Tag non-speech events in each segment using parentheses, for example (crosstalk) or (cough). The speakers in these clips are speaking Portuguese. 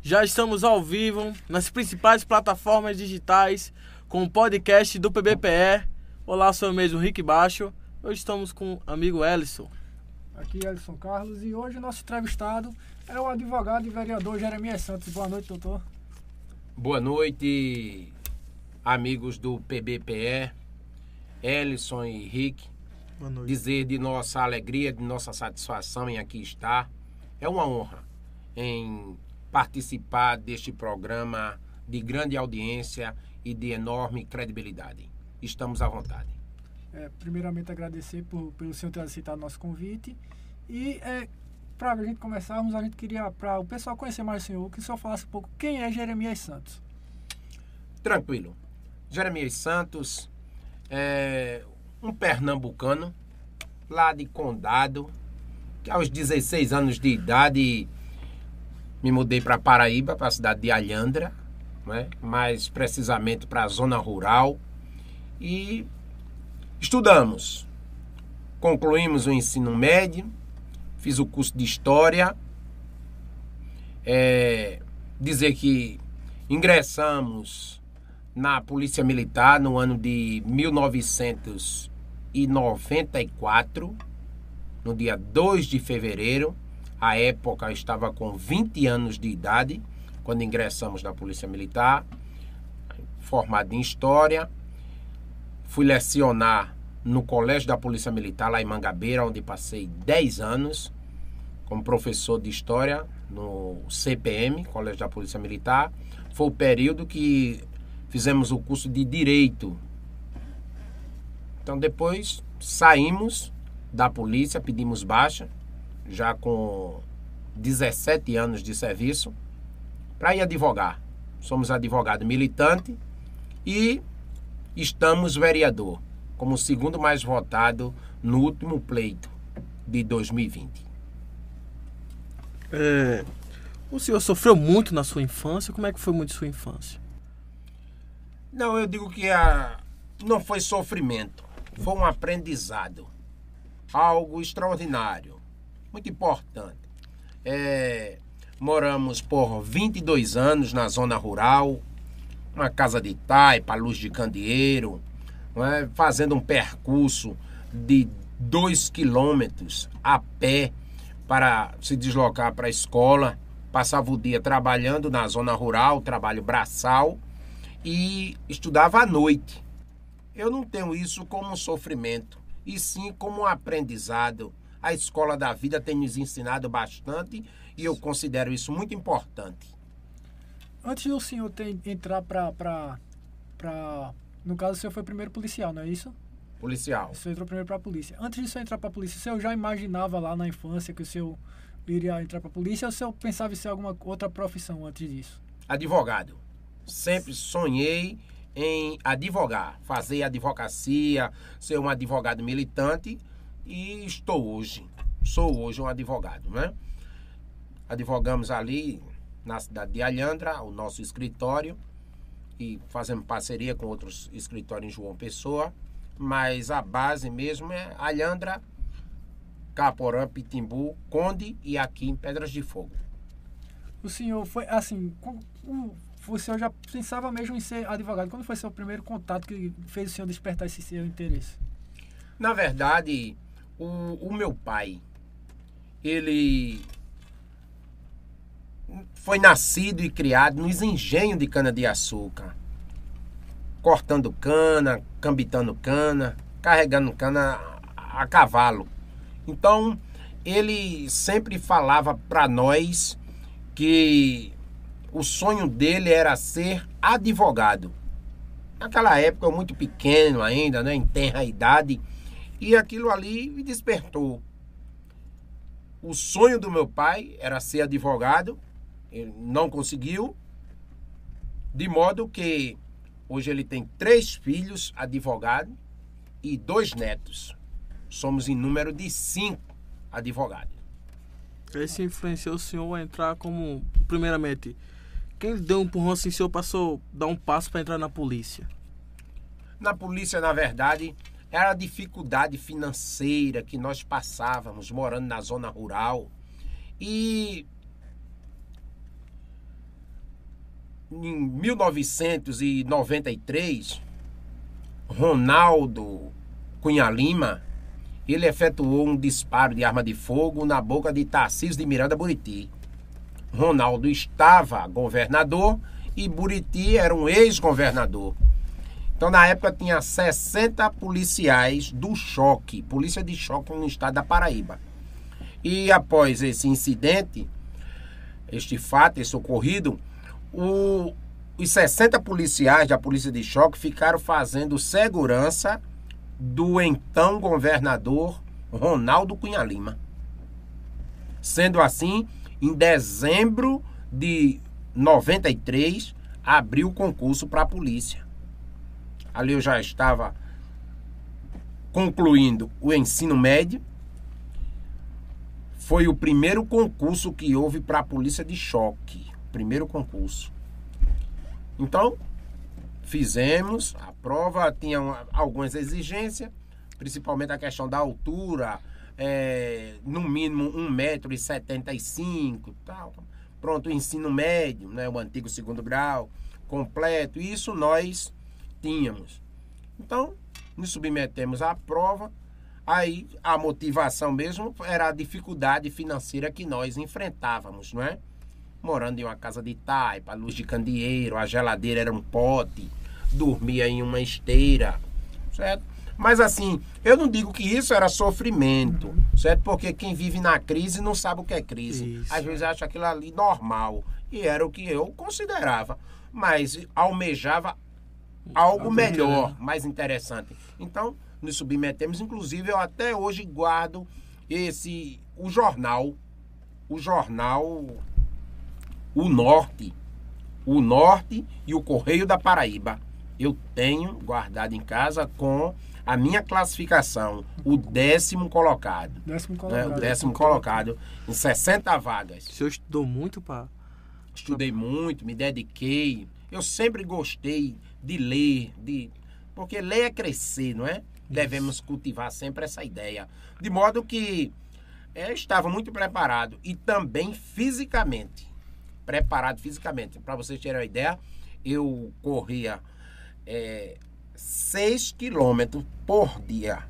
Já estamos ao vivo nas principais plataformas digitais com o podcast do PBPE. Olá, sou eu mesmo, Rick Baixo. Hoje estamos com o amigo Ellison. Aqui é Ellison Carlos e hoje nosso entrevistado é o advogado e vereador Jeremias Santos. Boa noite, doutor. Boa noite, amigos do PBPE, Ellison e Rick. Boa noite. Dizer de nossa alegria, de nossa satisfação em aqui estar. É uma honra em participar deste programa de grande audiência e de enorme credibilidade. Estamos à vontade. É, primeiramente agradecer por, pelo senhor ter aceitado nosso convite e é, para a gente começarmos, a gente queria, para o pessoal conhecer mais o senhor, que o senhor falasse um pouco quem é Jeremias Santos. Tranquilo. Jeremias Santos é um pernambucano lá de Condado, que aos 16 anos de idade me mudei para Paraíba, para a cidade de Alhandra, né? mais precisamente para a zona rural, e estudamos. Concluímos o ensino médio, fiz o curso de História. É, dizer que ingressamos na Polícia Militar no ano de 1994, no dia 2 de fevereiro. A época estava com 20 anos de idade quando ingressamos na Polícia Militar, formado em História. Fui lecionar no Colégio da Polícia Militar, lá em Mangabeira, onde passei 10 anos como professor de História no CPM, Colégio da Polícia Militar. Foi o período que fizemos o curso de Direito. Então, depois saímos da polícia, pedimos baixa, já com 17 anos de serviço, para ir advogar. Somos advogado militante e estamos vereador, como o segundo mais votado no último pleito de 2020. É, o senhor sofreu muito na sua infância? Como é que foi muito sua infância? Não, eu digo que a, não foi sofrimento, foi um aprendizado. Algo extraordinário, muito importante. É, moramos por 22 anos na zona rural, uma casa de taipa, luz de candeeiro, é? fazendo um percurso de 2 quilômetros a pé para se deslocar para a escola. Passava o dia trabalhando na zona rural, trabalho braçal, e estudava à noite. Eu não tenho isso como um sofrimento, e sim como um aprendizado. A escola da vida tem nos ensinado bastante e eu considero isso muito importante. Antes do senhor ter, entrar para. No caso, o senhor foi primeiro policial, não é isso? Policial. O senhor entrou primeiro para a polícia. Antes de o senhor entrar para a polícia, o senhor já imaginava lá na infância que o senhor iria entrar para a polícia ou o senhor pensava em ser alguma outra profissão antes disso? Advogado. Sempre sonhei em advogar, fazer advocacia, ser um advogado militante e estou hoje. Sou hoje um advogado, né? Advogamos ali na cidade de Alhandra, o nosso escritório, e fazemos parceria com outros escritórios em João Pessoa, mas a base mesmo é Alhandra, Caporã, Pitimbu, Conde e aqui em Pedras de Fogo. O senhor foi assim, o senhor já pensava mesmo em ser advogado? Quando foi seu primeiro contato que fez o senhor despertar esse seu interesse? Na verdade, o, o meu pai, ele foi nascido e criado nos engenhos de cana-de-açúcar. Cortando cana, cambitando cana, carregando cana a, cavalo. Então, ele sempre falava para nós que o sonho dele era ser advogado. Naquela época, eu muito pequeno ainda, né, em tenra idade, e aquilo ali me despertou. O sonho do meu pai era ser advogado, ele não conseguiu, de modo que hoje ele tem três filhos advogados e dois netos. Somos em número de cinco advogados. Esse influenciou o senhor a entrar como, primeiramente, quem deu um empurrão assim, o senhor passou a dar um passo para entrar na polícia? Na polícia, na verdade, era a dificuldade financeira que nós passávamos morando na zona rural. E em 1993, Ronaldo Cunha Lima, ele efetuou um disparo de arma de fogo na boca de Tarcísio de Miranda Buriti. Ronaldo estava governador e Buriti era um ex-governador. Então, na época, tinha 60 policiais do choque, polícia de choque no estado da Paraíba. E após esse incidente, este fato, esse ocorrido, o, os 60 policiais da polícia de choque ficaram fazendo segurança do então governador Ronaldo Cunha Lima. Sendo assim, em dezembro de 93, abriu o concurso para a polícia. Ali eu já estava concluindo o ensino médio. Foi o primeiro concurso que houve para a polícia de choque. Primeiro concurso. Então, fizemos a prova, tinha algumas exigências, principalmente a questão da altura, é, no mínimo 1,75m tal. Pronto, o ensino médio, né, o antigo segundo grau, completo. Isso nós tínhamos. Então, nos submetemos à prova. Aí a motivação mesmo era a dificuldade financeira que nós enfrentávamos, não é? Morando em uma casa de taipa, luz de candeeiro, a geladeira era um pote, dormia em uma esteira, certo? Mas assim, eu não digo que isso era sofrimento, uhum. certo? Porque quem vive na crise não sabe o que é crise. Isso. Às vezes acha aquilo ali normal. E era o que eu considerava. Mas almejava algo melhor, mais interessante. Então, nos submetemos, inclusive eu até hoje guardo esse o jornal, o jornal O Norte, o Norte e o Correio da Paraíba. Eu tenho guardado em casa com a minha classificação, o décimo colocado. Décimo colocado. Né? O décimo colocado em 60 vagas. O senhor estudou muito para. Estudei muito, me dediquei. Eu sempre gostei de ler, de porque ler é crescer, não é? Isso. Devemos cultivar sempre essa ideia. De modo que eu estava muito preparado e também fisicamente. Preparado fisicamente. Para vocês terem uma ideia, eu corria é, 6 quilômetros por dia.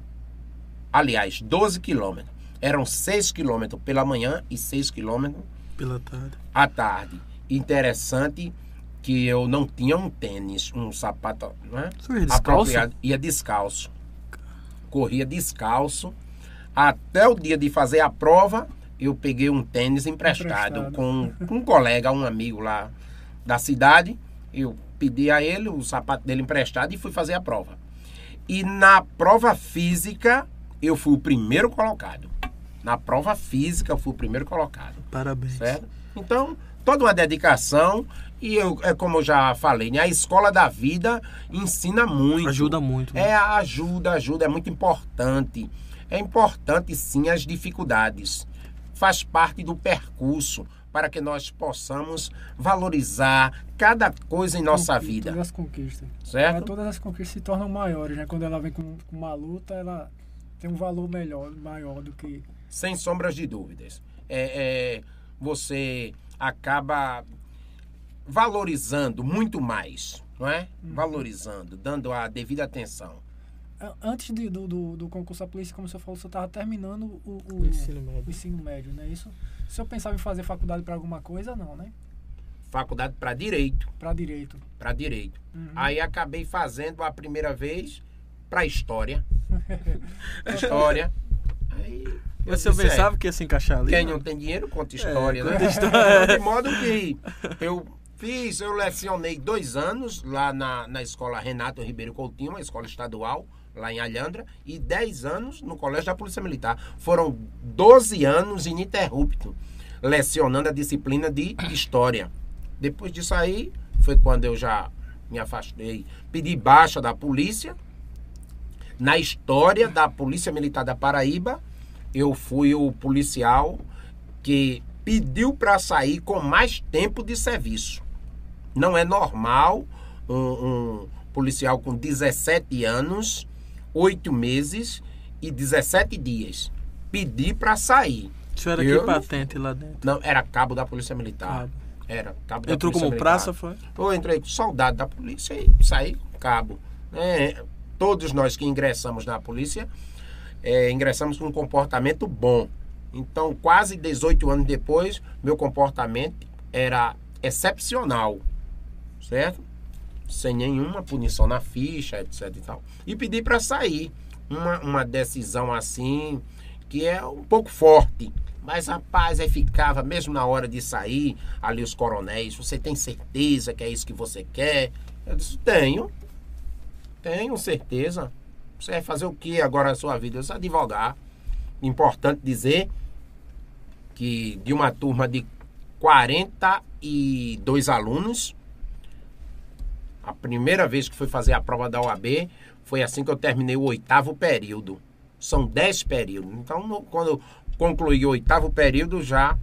Aliás, 12 quilômetros. Eram 6 quilômetros pela manhã e 6 quilômetros pela tarde. À tarde. Interessante que eu não tinha um tênis, um sapato né? apropriado. Ia descalço. Corria descalço. Até o dia de fazer a prova, eu peguei um tênis emprestado, emprestado. Com, com um colega, um amigo lá da cidade. Eu pedi a ele o sapato dele emprestado e fui fazer a prova. E na prova física, eu fui o primeiro colocado. Na prova física, eu fui o primeiro colocado. Parabéns. Certo? Então, toda uma dedicação. E eu, é como eu já falei, né? a escola da vida ensina muito. Ajuda muito. Né? É, ajuda, ajuda, é muito importante. É importante sim as dificuldades. Faz parte do percurso para que nós possamos valorizar cada coisa em nossa vida. Todas as conquistas. Certo? Todas as conquistas se tornam maiores, né? Quando ela vem com uma luta, ela tem um valor melhor, maior do que. Sem sombras de dúvidas. É, é você acaba valorizando muito mais, não é? Uhum. Valorizando, dando a devida atenção. Antes de, do, do, do, concurso da polícia, como você falou, você estava terminando o, o, o, ensino médio. o ensino médio, né? Isso, se eu pensava em fazer faculdade para alguma coisa, não, né? Faculdade para direito. Para direito. Para direito. Uhum. Aí acabei fazendo a primeira vez para história. (laughs) história. Aí você pensava é, que ia se encaixar ali? Quem não, não tem dinheiro conta é, história, é, né? História. (laughs) De modo que eu fiz, eu lecionei dois anos lá na, na escola Renato Ribeiro Coutinho, uma escola estadual, lá em Alhandra, e dez anos no Colégio da Polícia Militar. Foram 12 anos ininterruptos lecionando a disciplina de História. Depois disso aí, foi quando eu já me afastei, pedi baixa da polícia, na história da Polícia Militar da Paraíba, eu fui o policial que pediu para sair com mais tempo de serviço. Não é normal um, um policial com 17 anos, 8 meses e 17 dias pedir para sair. Isso era eu, que patente lá dentro? Não, era cabo da Polícia Militar. Cabo. Era, cabo da Entrou Polícia como Militar. praça, foi? Eu entrei soldado da polícia e saí com cabo. né? todos nós que ingressamos na polícia, é, ingressamos com um comportamento bom. Então, quase 18 anos depois, meu comportamento era excepcional, certo? Sem nenhuma punição na ficha, etc e tal. E pedi para sair. Uma, uma decisão assim, que é um pouco forte. Mas, rapaz, aí ficava, mesmo na hora de sair, ali os coronéis, você tem certeza que é isso que você quer? Eu disse, tenho. Tenho certeza. Você vai fazer o que agora na sua vida? Eu sou advogar. Importante dizer que de uma turma de 42 alunos, a primeira vez que fui fazer a prova da OAB foi assim que eu terminei o oitavo período. São 10 períodos. Então, no- quando eu concluí o oitavo período, já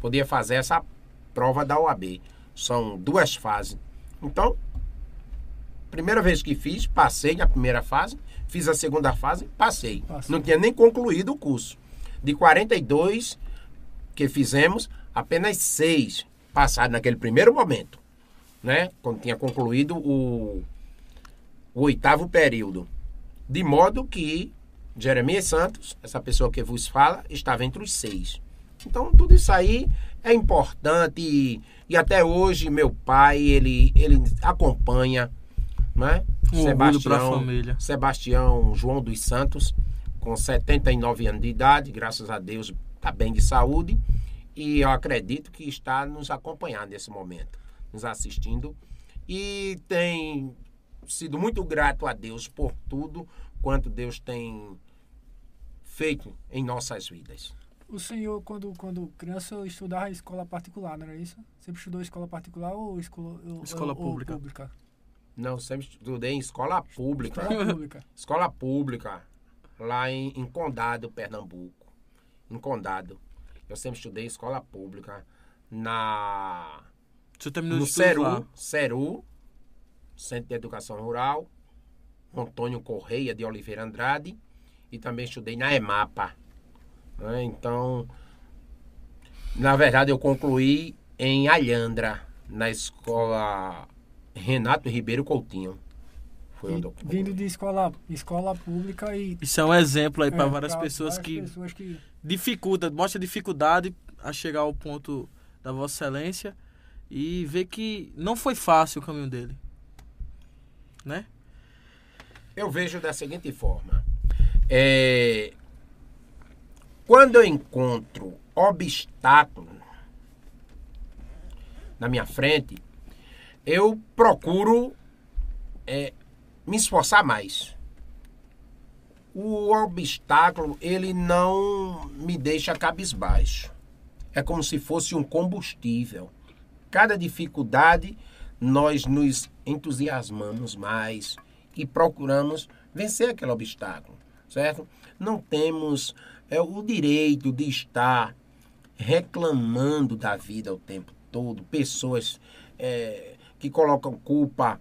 podia fazer essa prova da OAB. São duas fases. Então, primeira vez que fiz, passei na primeira fase. Fiz a segunda fase, passei. Passou. Não tinha nem concluído o curso. De 42 que fizemos, apenas seis passaram naquele primeiro momento. Né? Quando tinha concluído o, o oitavo período. De modo que Jeremias Santos, essa pessoa que vos fala, estava entre os seis. Então, tudo isso aí é importante e, e até hoje meu pai, ele, ele acompanha, né? Pra família. Sebastião João dos Santos, com 79 anos de idade, graças a Deus está bem de saúde e eu acredito que está nos acompanhando nesse momento, nos assistindo e tem sido muito grato a Deus por tudo quanto Deus tem feito em nossas vidas. O senhor, quando, quando criança, estudava em escola particular, não era isso? Sempre estudou em escola particular ou escola, ou- Escola ou- ou pública. pública? Não, sempre estudei em escola pública. Escola pública. (laughs) Escola pública, lá em, em Condado, Pernambuco. Em Condado. Eu sempre estudei em escola pública. Na, Você terminou no estudos lá. Ceru, Ceru, Centro de Educação Rural. Antônio Correia de Oliveira Andrade. E também estudei na EMAPA. né? Então, na verdade, eu concluí em Alhandra, na escola Renato Ribeiro Coutinho. Foi onde eu E vindo de escola, escola pública e. Isso é um exemplo aí para é, várias pra pessoas várias que pessoas que dificulta, mostra dificuldade a chegar ao ponto da Vossa Excelência e ver que não foi fácil o caminho dele. Né? Eu vejo da seguinte forma. É, quando eu encontro obstáculo na minha frente, eu procuro é, me esforçar mais. O obstáculo, ele não me deixa cabisbaixo. É como se fosse um combustível. Cada dificuldade, nós nos entusiasmamos mais e procuramos vencer aquele obstáculo, certo? Não temos é, o direito de estar reclamando da vida o tempo todo. Pessoas é, que colocam culpa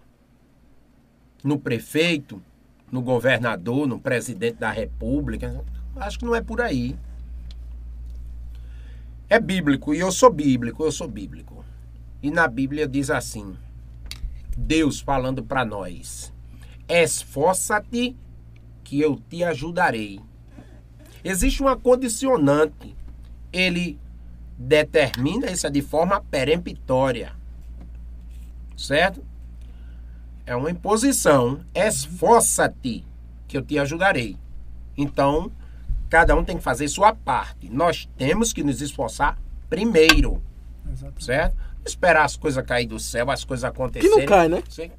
no prefeito, no governador, no presidente da república. Acho que não é por aí. É bíblico, e eu sou bíblico, eu sou bíblico. E na Bíblia diz assim: Deus falando para nós: Esforça-te, que eu te ajudarei. Existe uma condicionante. Ele determina isso de forma peremptória. Certo? É uma imposição. Esforça-te, que eu te ajudarei. Então, cada um tem que fazer sua parte. Nós temos que nos esforçar primeiro, Exatamente. certo? Esperar as coisas cair do céu, as coisas Que acontecerem. não cai, né? Sim.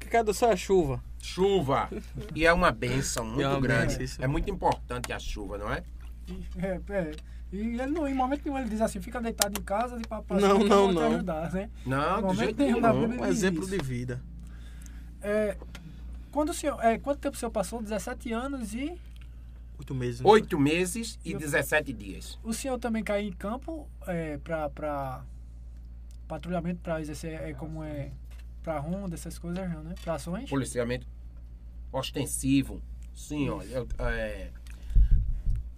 Que cai do céu é chuva. Chuva. E é uma benção (laughs) muito É uma grande. benção. É muito importante a chuva, não é? E- É, é. E ele não, em momento nenhum ele diz assim, fica deitado em casa de papai Não, não, te não. ajudar, né? Não, Momento jeito nenhum. Bíblia. Um exemplo Isso. de vida. É, quando o senhor, é, quanto tempo o senhor passou? 17 anos e Oito meses. né? Oito meses e Eu- 17 dias. o senhor também caiu em campo é, para patrulhamento, para exercer é, como é para ronda, essas coisas, não, né? Para ações? Policiamento ostensivo. Sim, olha. eu, é,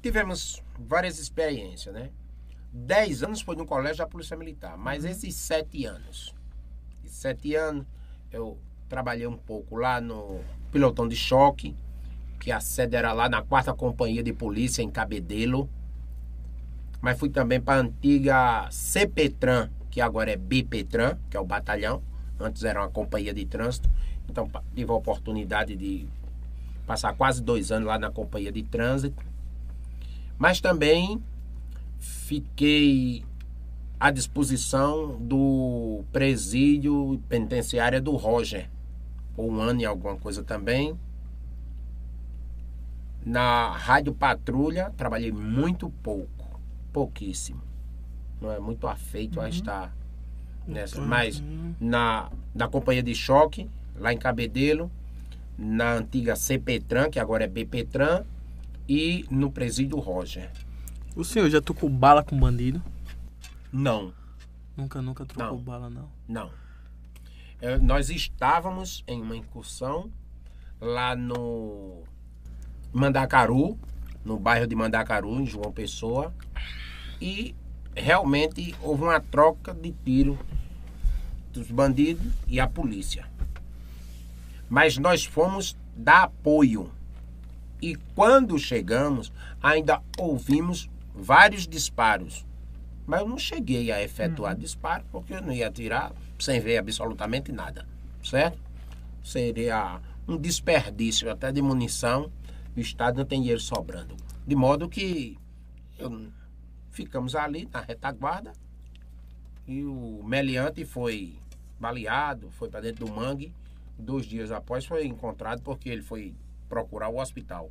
tivemos várias experiências, né? 10 anos foi no colégio da Polícia Militar. Mas esses sete anos, esses sete anos, eu trabalhei um pouco lá no pilotão de choque, que a sede era lá na quarta companhia de polícia em Cabedelo. Mas fui também para a antiga CPTran, que agora é BPTran, que é o batalhão. Antes era uma companhia de trânsito. Então tive a oportunidade de passar quase dois anos lá na companhia de trânsito. Mas também fiquei à disposição do presídio penitenciária do Roger. Por um ano e alguma coisa também. Na Rádio Patrulha, trabalhei muito pouco. Pouquíssimo. Não é muito afeito a estar nessa. Mas na, na companhia de choque, lá em Cabedelo, na antiga CPTran, que agora é BPTran, e no presídio Roger. O senhor já tocou bala com bandido? Não, Nunca, nunca trocou Não. bala, não. não. É, nós estávamos em uma incursão lá no Mandacaru, no bairro de Mandacaru, em João Pessoa, e realmente houve uma troca de tiro dos bandidos e a polícia. Mas nós fomos dar apoio. E quando chegamos, ainda ouvimos vários disparos. Mas eu não cheguei a efetuar disparo, porque eu não ia atirar sem ver absolutamente nada. Certo? Seria um desperdício até de munição. O Estado não tem dinheiro sobrando. De modo que eu- ficamos ali na retaguarda e o meliante foi baleado, foi para dentro do mangue. Dois dias após foi encontrado porque ele foi procurar o hospital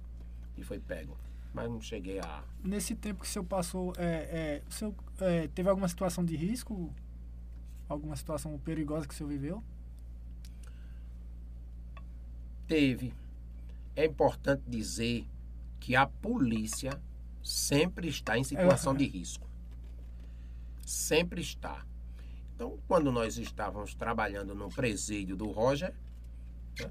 e foi pego. Mas não cheguei a. Nesse tempo que o senhor passou, é, é, o senhor é, teve alguma situação de risco? Alguma situação perigosa que o senhor viveu? Teve. É importante dizer que a polícia sempre está em situação de risco. Sempre está. Então, quando nós estávamos trabalhando no presídio do Roger, né,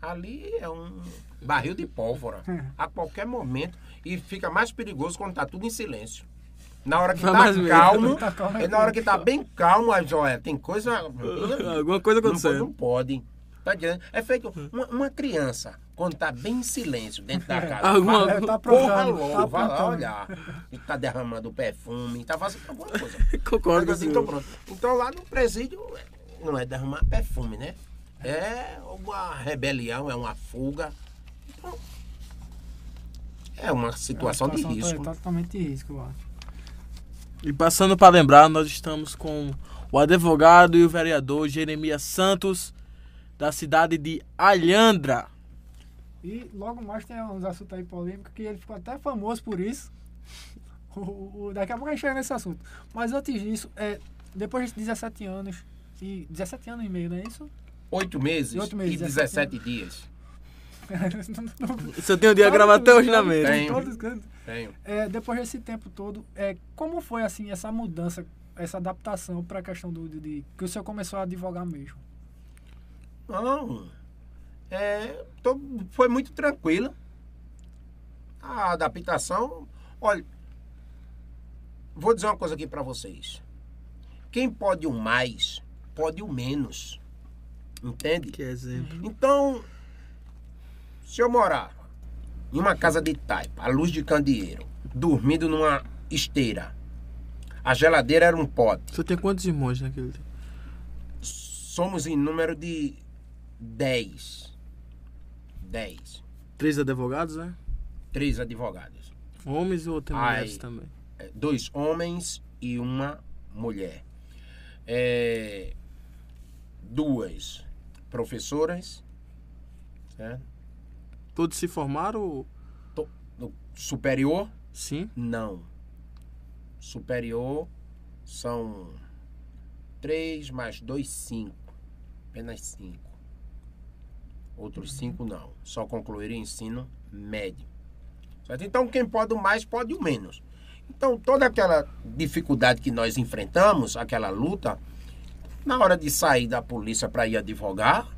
ali é um barril de pólvora. A qualquer momento. E fica mais perigoso quando está tudo em silêncio. Na hora que mais medo. calmo, (laughs) Tá calmo, é na hora que está bem calmo, aí, olha, tem coisa. (laughs) Alguma coisa Não, acontecendo. não pode. Tá? É feito uma, uma criança, quando tá bem em silêncio dentro da casa. Alguma- vai- Tá logo, tá vai lá olhar. E tá derramando perfume, tá fazendo alguma coisa. (laughs) Concordo Mas assim, então, pronto. Então lá no presídio não é derramar perfume, né? É uma rebelião, é uma fuga. Então, é uma situação de É uma situação risco. Totalmente de risco, eu acho. E passando para lembrar, nós estamos com o advogado e o vereador Jeremias Santos, da cidade de Alhandra. E logo mais tem uns assuntos aí polêmicos que ele ficou até famoso por isso. (laughs) O- o- daqui a pouco a gente chega nesse assunto. Mas antes disso, é, depois de 17 anos, e 17 anos e meio, não é isso? Oito meses Oito meses, e 17 17 dias. Você tem um diagrama até hoje na mente. Tenho. Todos os cantos. Tenho. É, depois desse tempo todo, é, como foi assim essa mudança, essa adaptação para a questão do, de, de- que o senhor começou a advogar mesmo? Não. É, tô- foi muito tranquila. A adaptação. Olha, vou dizer uma coisa aqui para vocês. Quem pode o mais, pode o menos. Entende? Que exemplo. Então, se eu morar em uma casa de taipa, à luz de candeeiro, dormindo numa esteira, a geladeira era um pote. Você tem quantos irmãos naquele tempo? Somos em número de 10. 10. Três advogados, né? Três advogados. Homens ou tem Ai. mulheres também? É, Dois homens e uma mulher. É, duas professoras. certo? Todos se formaram? To- no superior, Sim. não. Superior são três mais dois, cinco. Apenas cinco. Outros cinco não. Só concluíram ensino médio. Certo? Então, quem pode o mais, pode o menos. Então, toda aquela dificuldade que nós enfrentamos, aquela luta, na hora de sair da polícia para ir advogar,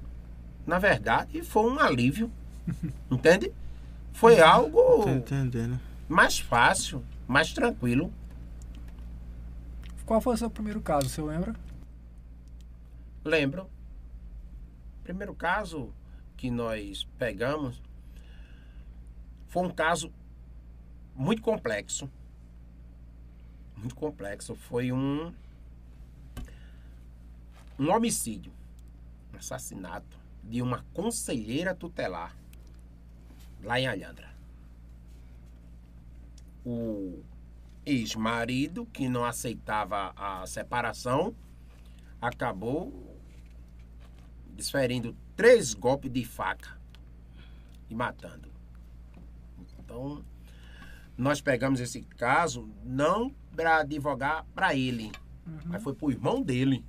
na verdade, foi um alívio. (laughs) Entende? Foi algo mais fácil, mais tranquilo. Qual foi o seu primeiro caso, você lembra? Lembro. Primeiro caso que nós pegamos foi um caso muito complexo. Muito complexo. Foi um um homicídio, um assassinato de uma conselheira tutelar lá em Alhandra. O ex-marido, que não aceitava a separação, acabou desferindo três golpes de faca e matando. Então, nós pegamos esse caso não para advogar para ele, mas foi para o irmão dele,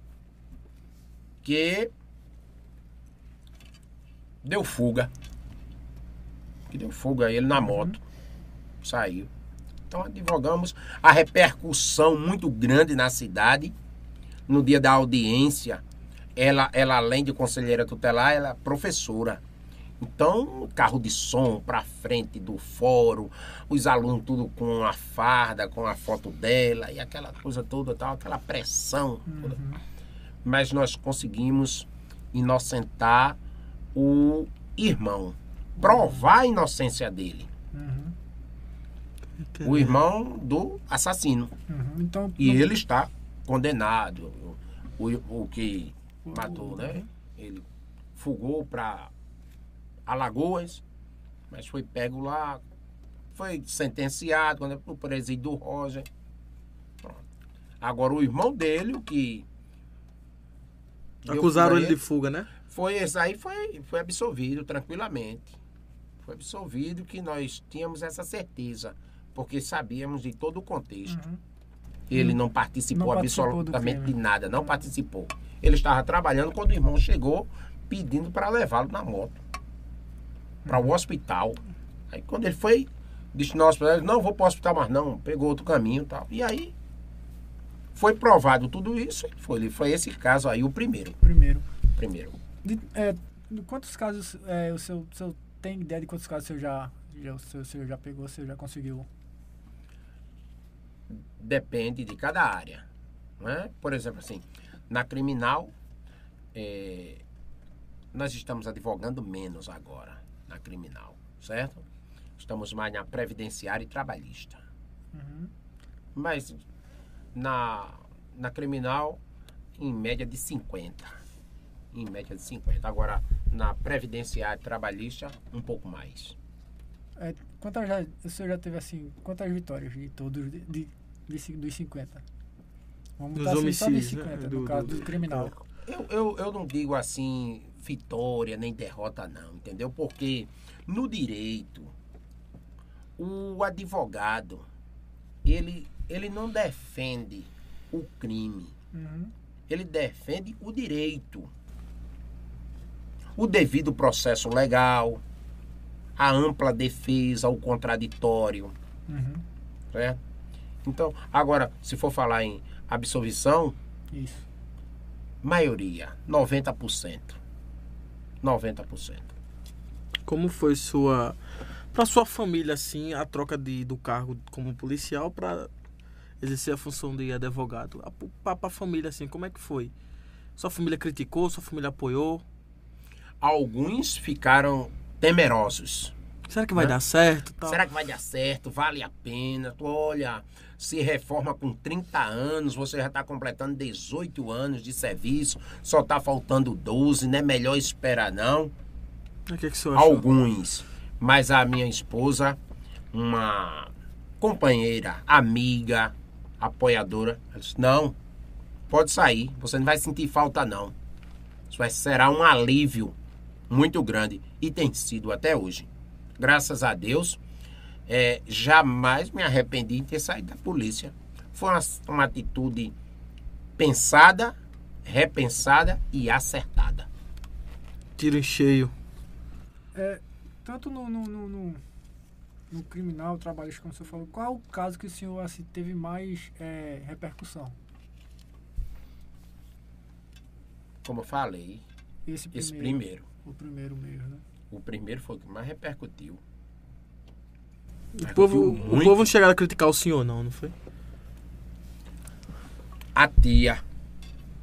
que deu fuga. Que deu fuga a ele na moto. Saiu. Então advogamos a repercussão muito grande na cidade. No dia da audiência, ela, ela além de conselheira tutelar, ela é professora. Então, carro de som para frente do fórum, os alunos tudo com a farda, com a foto dela e aquela coisa toda, tal, aquela pressão. toda. Mas nós conseguimos inocentar o irmão, provar a inocência dele, Uhum. o irmão do assassino. Uhum. Então, E ele está condenado. O, o que matou, né? Ele fugou para Alagoas, mas foi pego lá, foi sentenciado quando é o presídio do Roger. Pronto. Agora o irmão dele, o que Acusaram ele de fuga, né? foi esse aí foi, foi absolvido tranquilamente. Foi absolvido que nós tínhamos essa certeza, porque sabíamos de todo o contexto. Uhum. Ele não participou, Não participou absolutamente de nada, não participou. Ele estava trabalhando quando o irmão chegou pedindo para levá-lo na moto para o hospital. Aí quando ele foi, disse no hospital, ele, não vou para o hospital mais não, pegou outro caminho e tal. E aí foi provado tudo isso, foi, foi esse caso aí o primeiro, Primeiro. primeiro. De, é, de quantos casos é, o seu, o seu tem ideia de quantos casos você já, já, o seu, o seu já pegou, você já conseguiu? Depende de cada área. Né? Por exemplo, assim, na criminal, é, nós estamos advogando menos agora na criminal, certo? Estamos mais na previdenciária e trabalhista. Uhum. Mas na, na criminal, em média de 50. Em média de 50. Agora, na previdenciária e trabalhista, um pouco mais. É, quantas já, o senhor já teve assim, quantas vitórias de todos de, de, de dos 50? Vamos Dos botar assim, só de homicídios, né? 50, Do- no caso do- do, criminal. Eu, eu, eu não digo assim vitória nem derrota, não, entendeu? Porque no direito, o advogado, ele, ele não defende o crime, Uhum. ele defende o direito. O devido processo legal, a ampla defesa, o contraditório, Uhum. certo? Então, agora, se for falar em absolvição, Isso. maioria, 90%. 90%. Como foi sua. Pra sua família, assim, a troca de, do cargo como policial pra exercer a função de advogado? A, pra, pra família, assim, como é que foi? Sua família criticou, sua família apoiou? Alguns ficaram temerosos. Será que vai Né? dar certo? Tal? Será que vai dar certo? Vale a pena? Tu olha, se reforma com 30 anos, você já está completando 18 anos de serviço, só está faltando 12, não é melhor esperar não? O que, é que senhor achou? Alguns. Mas a minha esposa, uma companheira, amiga, apoiadora, ela disse, não, pode sair, você não vai sentir falta não. Isso vai, será um alívio muito grande e tem sido até hoje. Graças a Deus, é, jamais me arrependi de ter saído da polícia. Foi uma, uma atitude pensada, repensada e acertada. Tiro em cheio. É, tanto no, no, no, no, no criminal, trabalhista, como você falou, qual o caso que o senhor assim, teve mais é, repercussão? Como eu falei, Esse primeiro. esse primeiro. O primeiro mesmo, né? O primeiro foi o que mais repercutiu. O povo, o povo não chegaram a criticar o senhor, não, não foi? A tia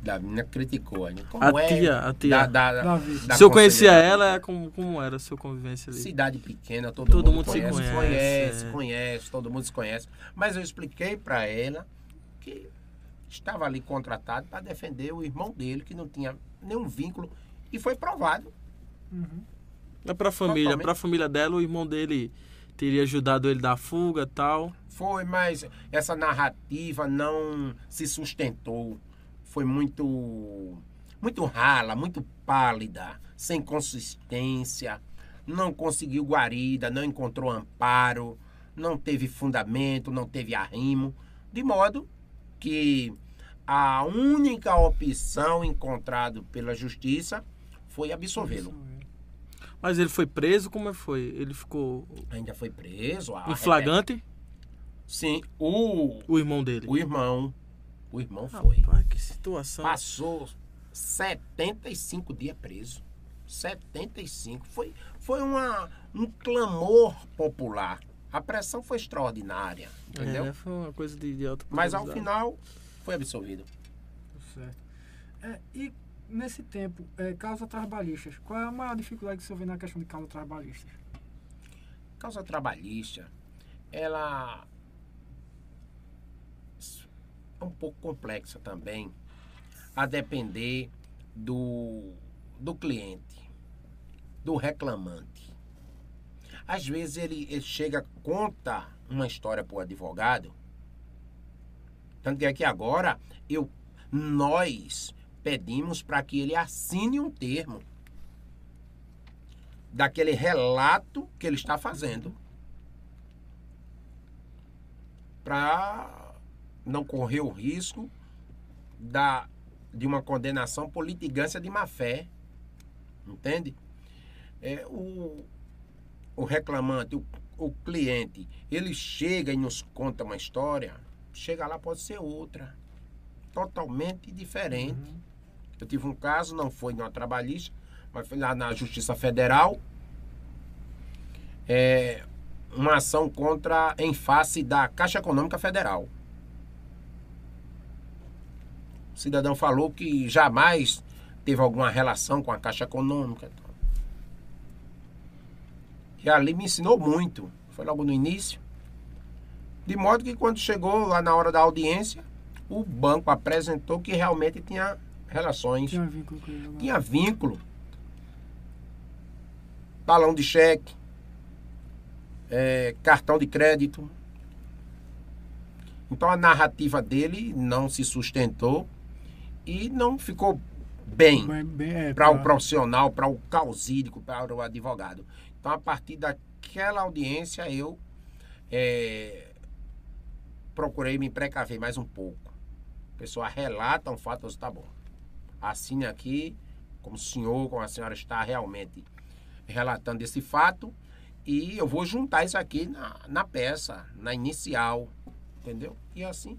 da menina criticou. Né? Como A é tia, a tia. Da, da, da Se eu conhecia ela, como, como era a sua convivência ali? Cidade pequena, todo, Todo mundo, mundo se conhece, conhece, conhece, é. conhece, todo mundo se conhece. Mas eu expliquei para ela que estava ali contratado para defender o irmão dele, que não tinha nenhum vínculo, e foi provado. Uhum. É pra família, Totalmente. pra família dela, o irmão dele teria ajudado ele da fuga e tal. Foi, mas essa narrativa não se sustentou. Foi muito, muito rala, muito pálida, sem consistência. Não conseguiu guarida, não encontrou amparo, não teve fundamento, não teve arrimo. De modo que a única opção encontrada pela justiça foi absolvê-lo. Mas ele foi preso, como é que foi? Ele ficou Ainda foi preso. a- em flagrante? Sim, o, O irmão dele. o irmão. O irmão foi. Rapaz, que situação. Passou 75 dias preso. 75. Foi, foi uma, um clamor popular. A pressão foi extraordinária, entendeu? É, foi uma coisa de, de alta Mas ao final foi absolvido. Certo. É, e nesse tempo, é, causas trabalhistas, qual é a maior dificuldade que você vê na questão de causas trabalhistas? Causa trabalhista, ela é um pouco complexa também, a depender do, do cliente, do reclamante. Às vezes ele, ele chega, conta uma história para o advogado, tanto que aqui agora eu, nós pedimos para que ele assine um termo daquele relato que ele está fazendo. Para não correr o risco da, de uma condenação por litigância de má fé. Entende? É, o, o reclamante, o, o cliente, ele chega e nos conta uma história, chega lá pode ser outra. Totalmente diferente. Eu tive um caso, não foi numa trabalhista, mas foi lá na Justiça Federal. É, uma ação contra em face da Caixa Econômica Federal. O cidadão falou que jamais teve alguma relação com a Caixa Econômica. E ali me ensinou muito. Foi logo no início. De modo que quando chegou lá na hora da audiência, o banco apresentou que realmente tinha relações Tinha vínculo com ele. tinha vínculo. Talão de cheque, é, cartão de crédito. Então a narrativa dele não se sustentou e não ficou bem Bem, bem, é, para o profissional, para o causídico, para o advogado. Então a partir daquela audiência eu é, procurei me precaver mais um pouco. A pessoa relata um fato, eu disse, tá bom. Assine aqui, como o senhor, como a senhora está realmente relatando esse fato, e eu vou juntar isso aqui na, na peça, na inicial, entendeu? E assim,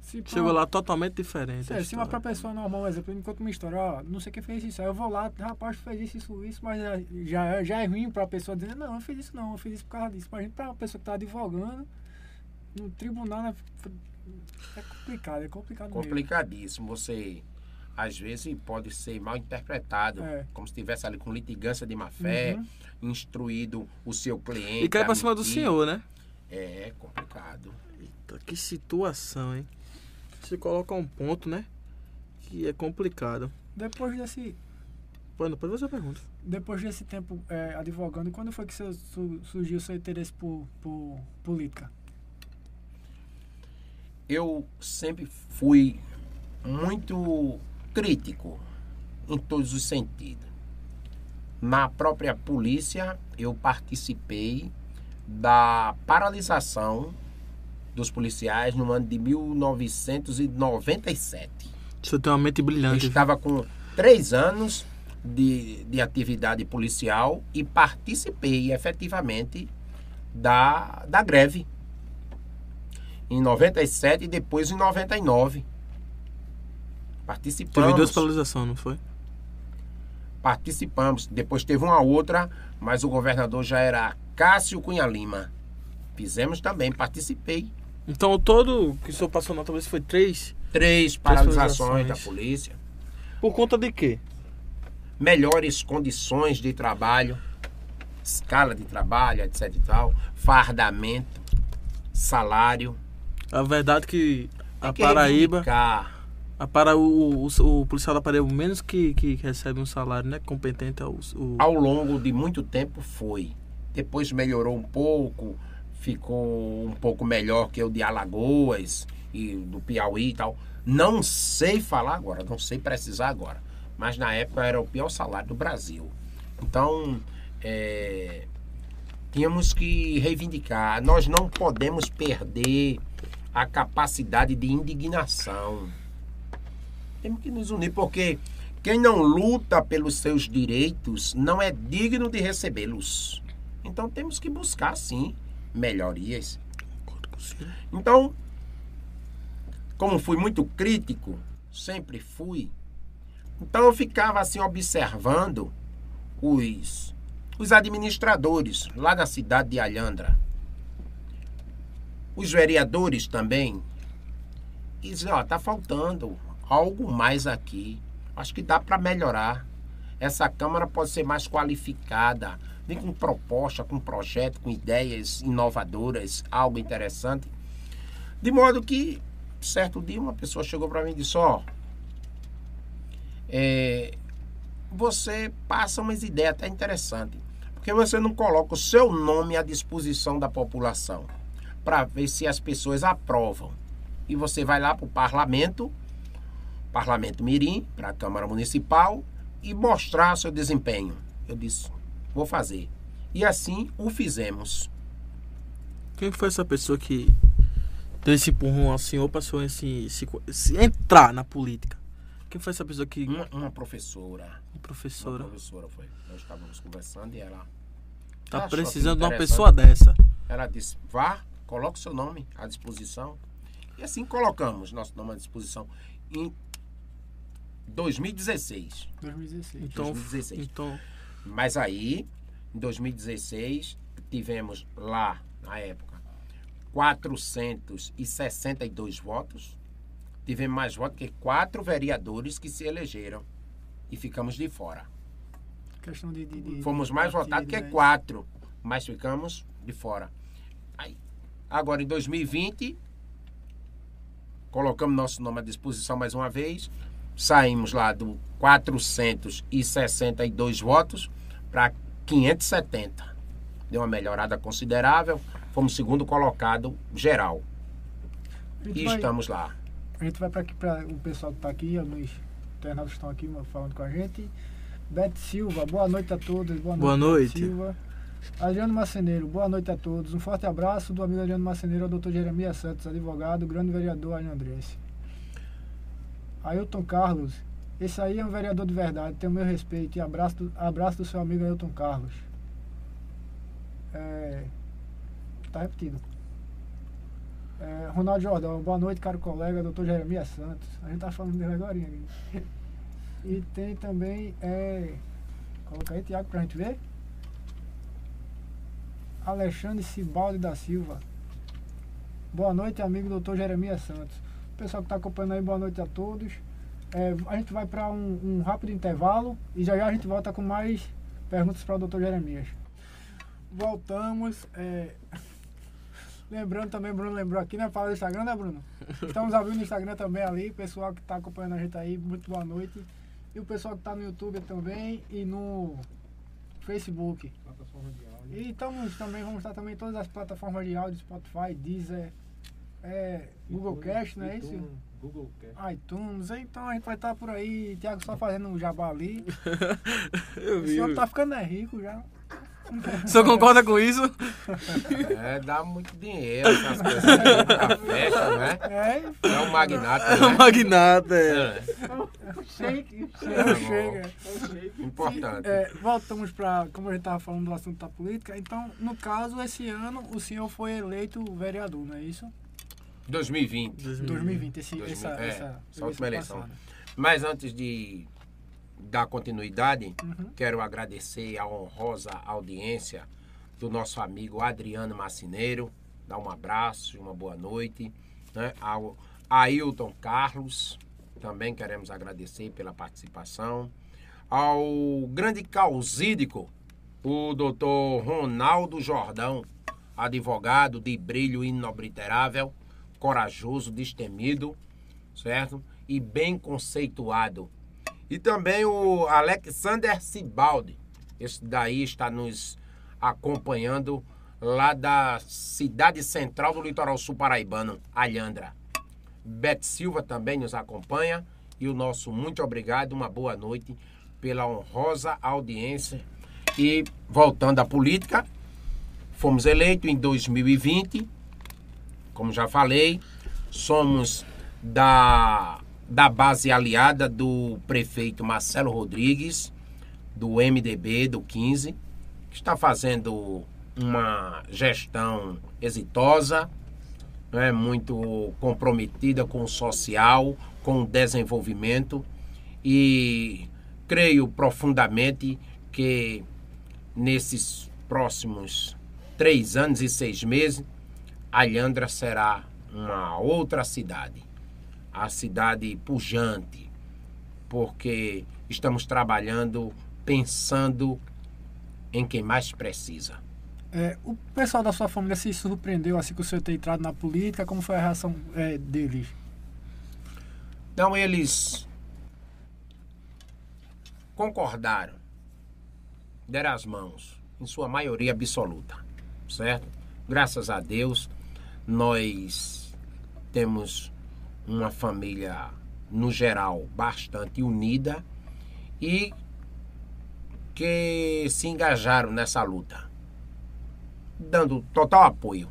Se pra- Chegou lá totalmente diferente. É, se uma pra pessoa normal, um exemplo, eu me conta uma história, ó, não sei quem fez isso. Aí eu vou lá, rapaz, fez isso, isso, isso, mas já- já, é- já é ruim pra pessoa dizer, não, eu fiz isso não, eu fiz isso por causa disso. Mas pra uma pessoa que tá advogando, no tribunal né, é complicado, é complicado mesmo. complicadíssimo. Você, às vezes, pode ser mal interpretado, É. como se estivesse ali com litigância de má fé, Uhum. instruído o seu cliente. E cai pra cima do senhor, né? É complicado. Eita, que situação, hein? Você coloca um ponto, né? Que é complicado. Depois desse, Pô, depois você pergunta. depois desse tempo é, advogando, quando foi que seu, su- surgiu o seu interesse por, por política? Eu sempre fui muito crítico em todos os sentidos. Na própria polícia, eu participei da paralisação dos policiais no ano de 1997. Você tem uma mente Eu brilhante. estava com três anos de, de atividade policial e participei efetivamente da, da greve. Em 97 e depois em 99. Participamos. Teve duas paralisações, não foi? Participamos. Depois teve uma outra, mas o governador já era Cássio Cunha Lima. Fizemos também, participei. Então, todo que o senhor passou na talvez foi três Três paralisações da polícia. Por conta de quê? melhores condições de trabalho, escala de trabalho, etc e tal, fardamento, salário. A verdade é que a Tem que Paraíba, reivindicar. Para o, o, o policial da Paraíba, menos que, que recebe um salário, né, competente ao o, Ao longo de muito tempo foi. Depois melhorou um pouco, ficou um pouco melhor que o de Alagoas e do Piauí e tal. Não sei falar agora, não sei precisar agora. Mas na época era o pior salário do Brasil. Então, é, tínhamos que reivindicar. Nós não podemos perder a capacidade de indignação. Temos que nos unir, porque quem não luta pelos seus direitos não é digno de recebê-los. Então temos que buscar, sim, melhorias. Então, como fui muito crítico, sempre fui, então eu ficava assim observando os, os administradores lá da cidade de Alhandra, os vereadores também, e dizia, ó, tá faltando algo mais aqui. Acho que dá para melhorar. Essa Câmara pode ser mais qualificada, vem com proposta, com projeto, com ideias inovadoras, algo interessante. De modo que, certo dia, uma pessoa chegou para mim e disse: Ó, é, você passa umas ideias até interessantes, porque você não coloca o seu nome à disposição da população para ver se as pessoas aprovam. E você vai lá para o parlamento, parlamento Mirim, para a Câmara Municipal e mostrar seu desempenho. Eu disse: vou fazer. E assim o fizemos. Quem foi essa pessoa que deu esse empurrão ao senhor para o senhor se, se, se entrar na política? Quem foi essa pessoa que. Uma, uma professora. Uma Professora. professora foi. Nós estávamos conversando e ela. Tá precisando de uma pessoa dessa. Ela disse: vá, coloque seu nome à disposição. E assim colocamos nosso nome à disposição. 2016. 2016. Então, 2016. então Mas aí, em 2016, tivemos lá, na época, 462 votos. Tivemos mais votos que quatro vereadores que se elegeram. E ficamos de fora. Questão de. de, de Fomos mais votados que né? quatro, mas ficamos de fora. Aí, agora, em 2020, colocamos nosso nome à disposição mais uma vez. Saímos lá do 462 votos para 570. Deu uma melhorada considerável. Fomos segundo colocado geral. E vai- estamos lá. A gente vai para aqui para o pessoal que está aqui, alguns internautas estão aqui falando com a gente. Bete Silva, boa noite a todos. Boa noite. Boa noite. Silva. Adriano Marceneiro, boa noite a todos. Um forte abraço do amigo Adriano Marceneiro ao doutor Jeremias Santos, advogado, grande vereador Alhandrense. Ailton Carlos, esse aí é um vereador de verdade, tem o meu respeito e abraço do, abraço do seu amigo Ailton Carlos. É, tá repetido. É, Ronaldo Jordão, boa noite, caro colega, doutor Jeremias Santos. A gente tá falando dele agora. E tem também, é, coloca aí, Tiago, pra gente ver. Alexandre Cibaldi da Silva. Boa noite, amigo doutor Jeremias Santos. Pessoal que está acompanhando aí, boa noite a todos. É, a gente vai para um, um rápido intervalo e já já a gente volta com mais perguntas para o doutor Jeremias. Voltamos. é, Lembrando também, Bruno lembrou aqui, né? Fala do Instagram, né, Bruno? (laughs) Estamos ao vivo no Instagram também ali. Pessoal que está acompanhando a gente aí, muito boa noite. E o pessoal que está no YouTube também e no Facebook. E estamos também, vamos estar também em todas as plataformas de áudio, Spotify, Deezer, é, Google Cast, não é isso? Google Cast. iTunes, então a gente vai estar por aí, Thiago só fazendo um jabá ali. (laughs) eu O vi. senhor tá ficando é rico já. O senhor concorda com isso? É, dá muito dinheiro essas coisas aí pra festa, né? É, É um magnata, É um né? magnata, é. É, shake, Tá bom. chega. importante. É, voltamos para, como a gente estava falando do assunto da política, então, no caso, esse ano o senhor foi eleito vereador, não é isso? 2020. 2020, esse, 2000, essa, é, essa, essa última eleição. passada. Mas antes de dar continuidade, Uhum. quero agradecer a honrosa audiência do nosso amigo Adriano Marcineiro, dar um abraço, uma boa noite, né? ao Ailton Carlos, também queremos agradecer pela participação. Ao grande causídico, o doutor Ronaldo Jordão, advogado de brilho inobliterável, corajoso, destemido, certo? E bem conceituado. E também o Alexander Sibaldi, esse daí está nos acompanhando lá da cidade central do litoral sul paraibano, Alhandra. Beth Silva também nos acompanha e o nosso muito obrigado, uma boa noite pela honrosa audiência. E voltando à política, fomos eleitos em 2020, como já falei, somos da, da base aliada do prefeito Marcelo Rodrigues, do MDB, do 15, que está fazendo uma gestão exitosa, né, muito comprometida com o social, com o desenvolvimento. E creio profundamente que nesses próximos três anos e seis meses, Alhandra será uma outra cidade, a cidade pujante, porque estamos trabalhando pensando em quem mais precisa. É, o pessoal da sua família se surpreendeu assim que o senhor ter entrado na política? Como foi a reação é, deles? Não, eles concordaram, deram as mãos, em sua maioria absoluta, certo? Graças a Deus, nós temos uma família, no geral, bastante unida e que se engajaram nessa luta, dando total apoio.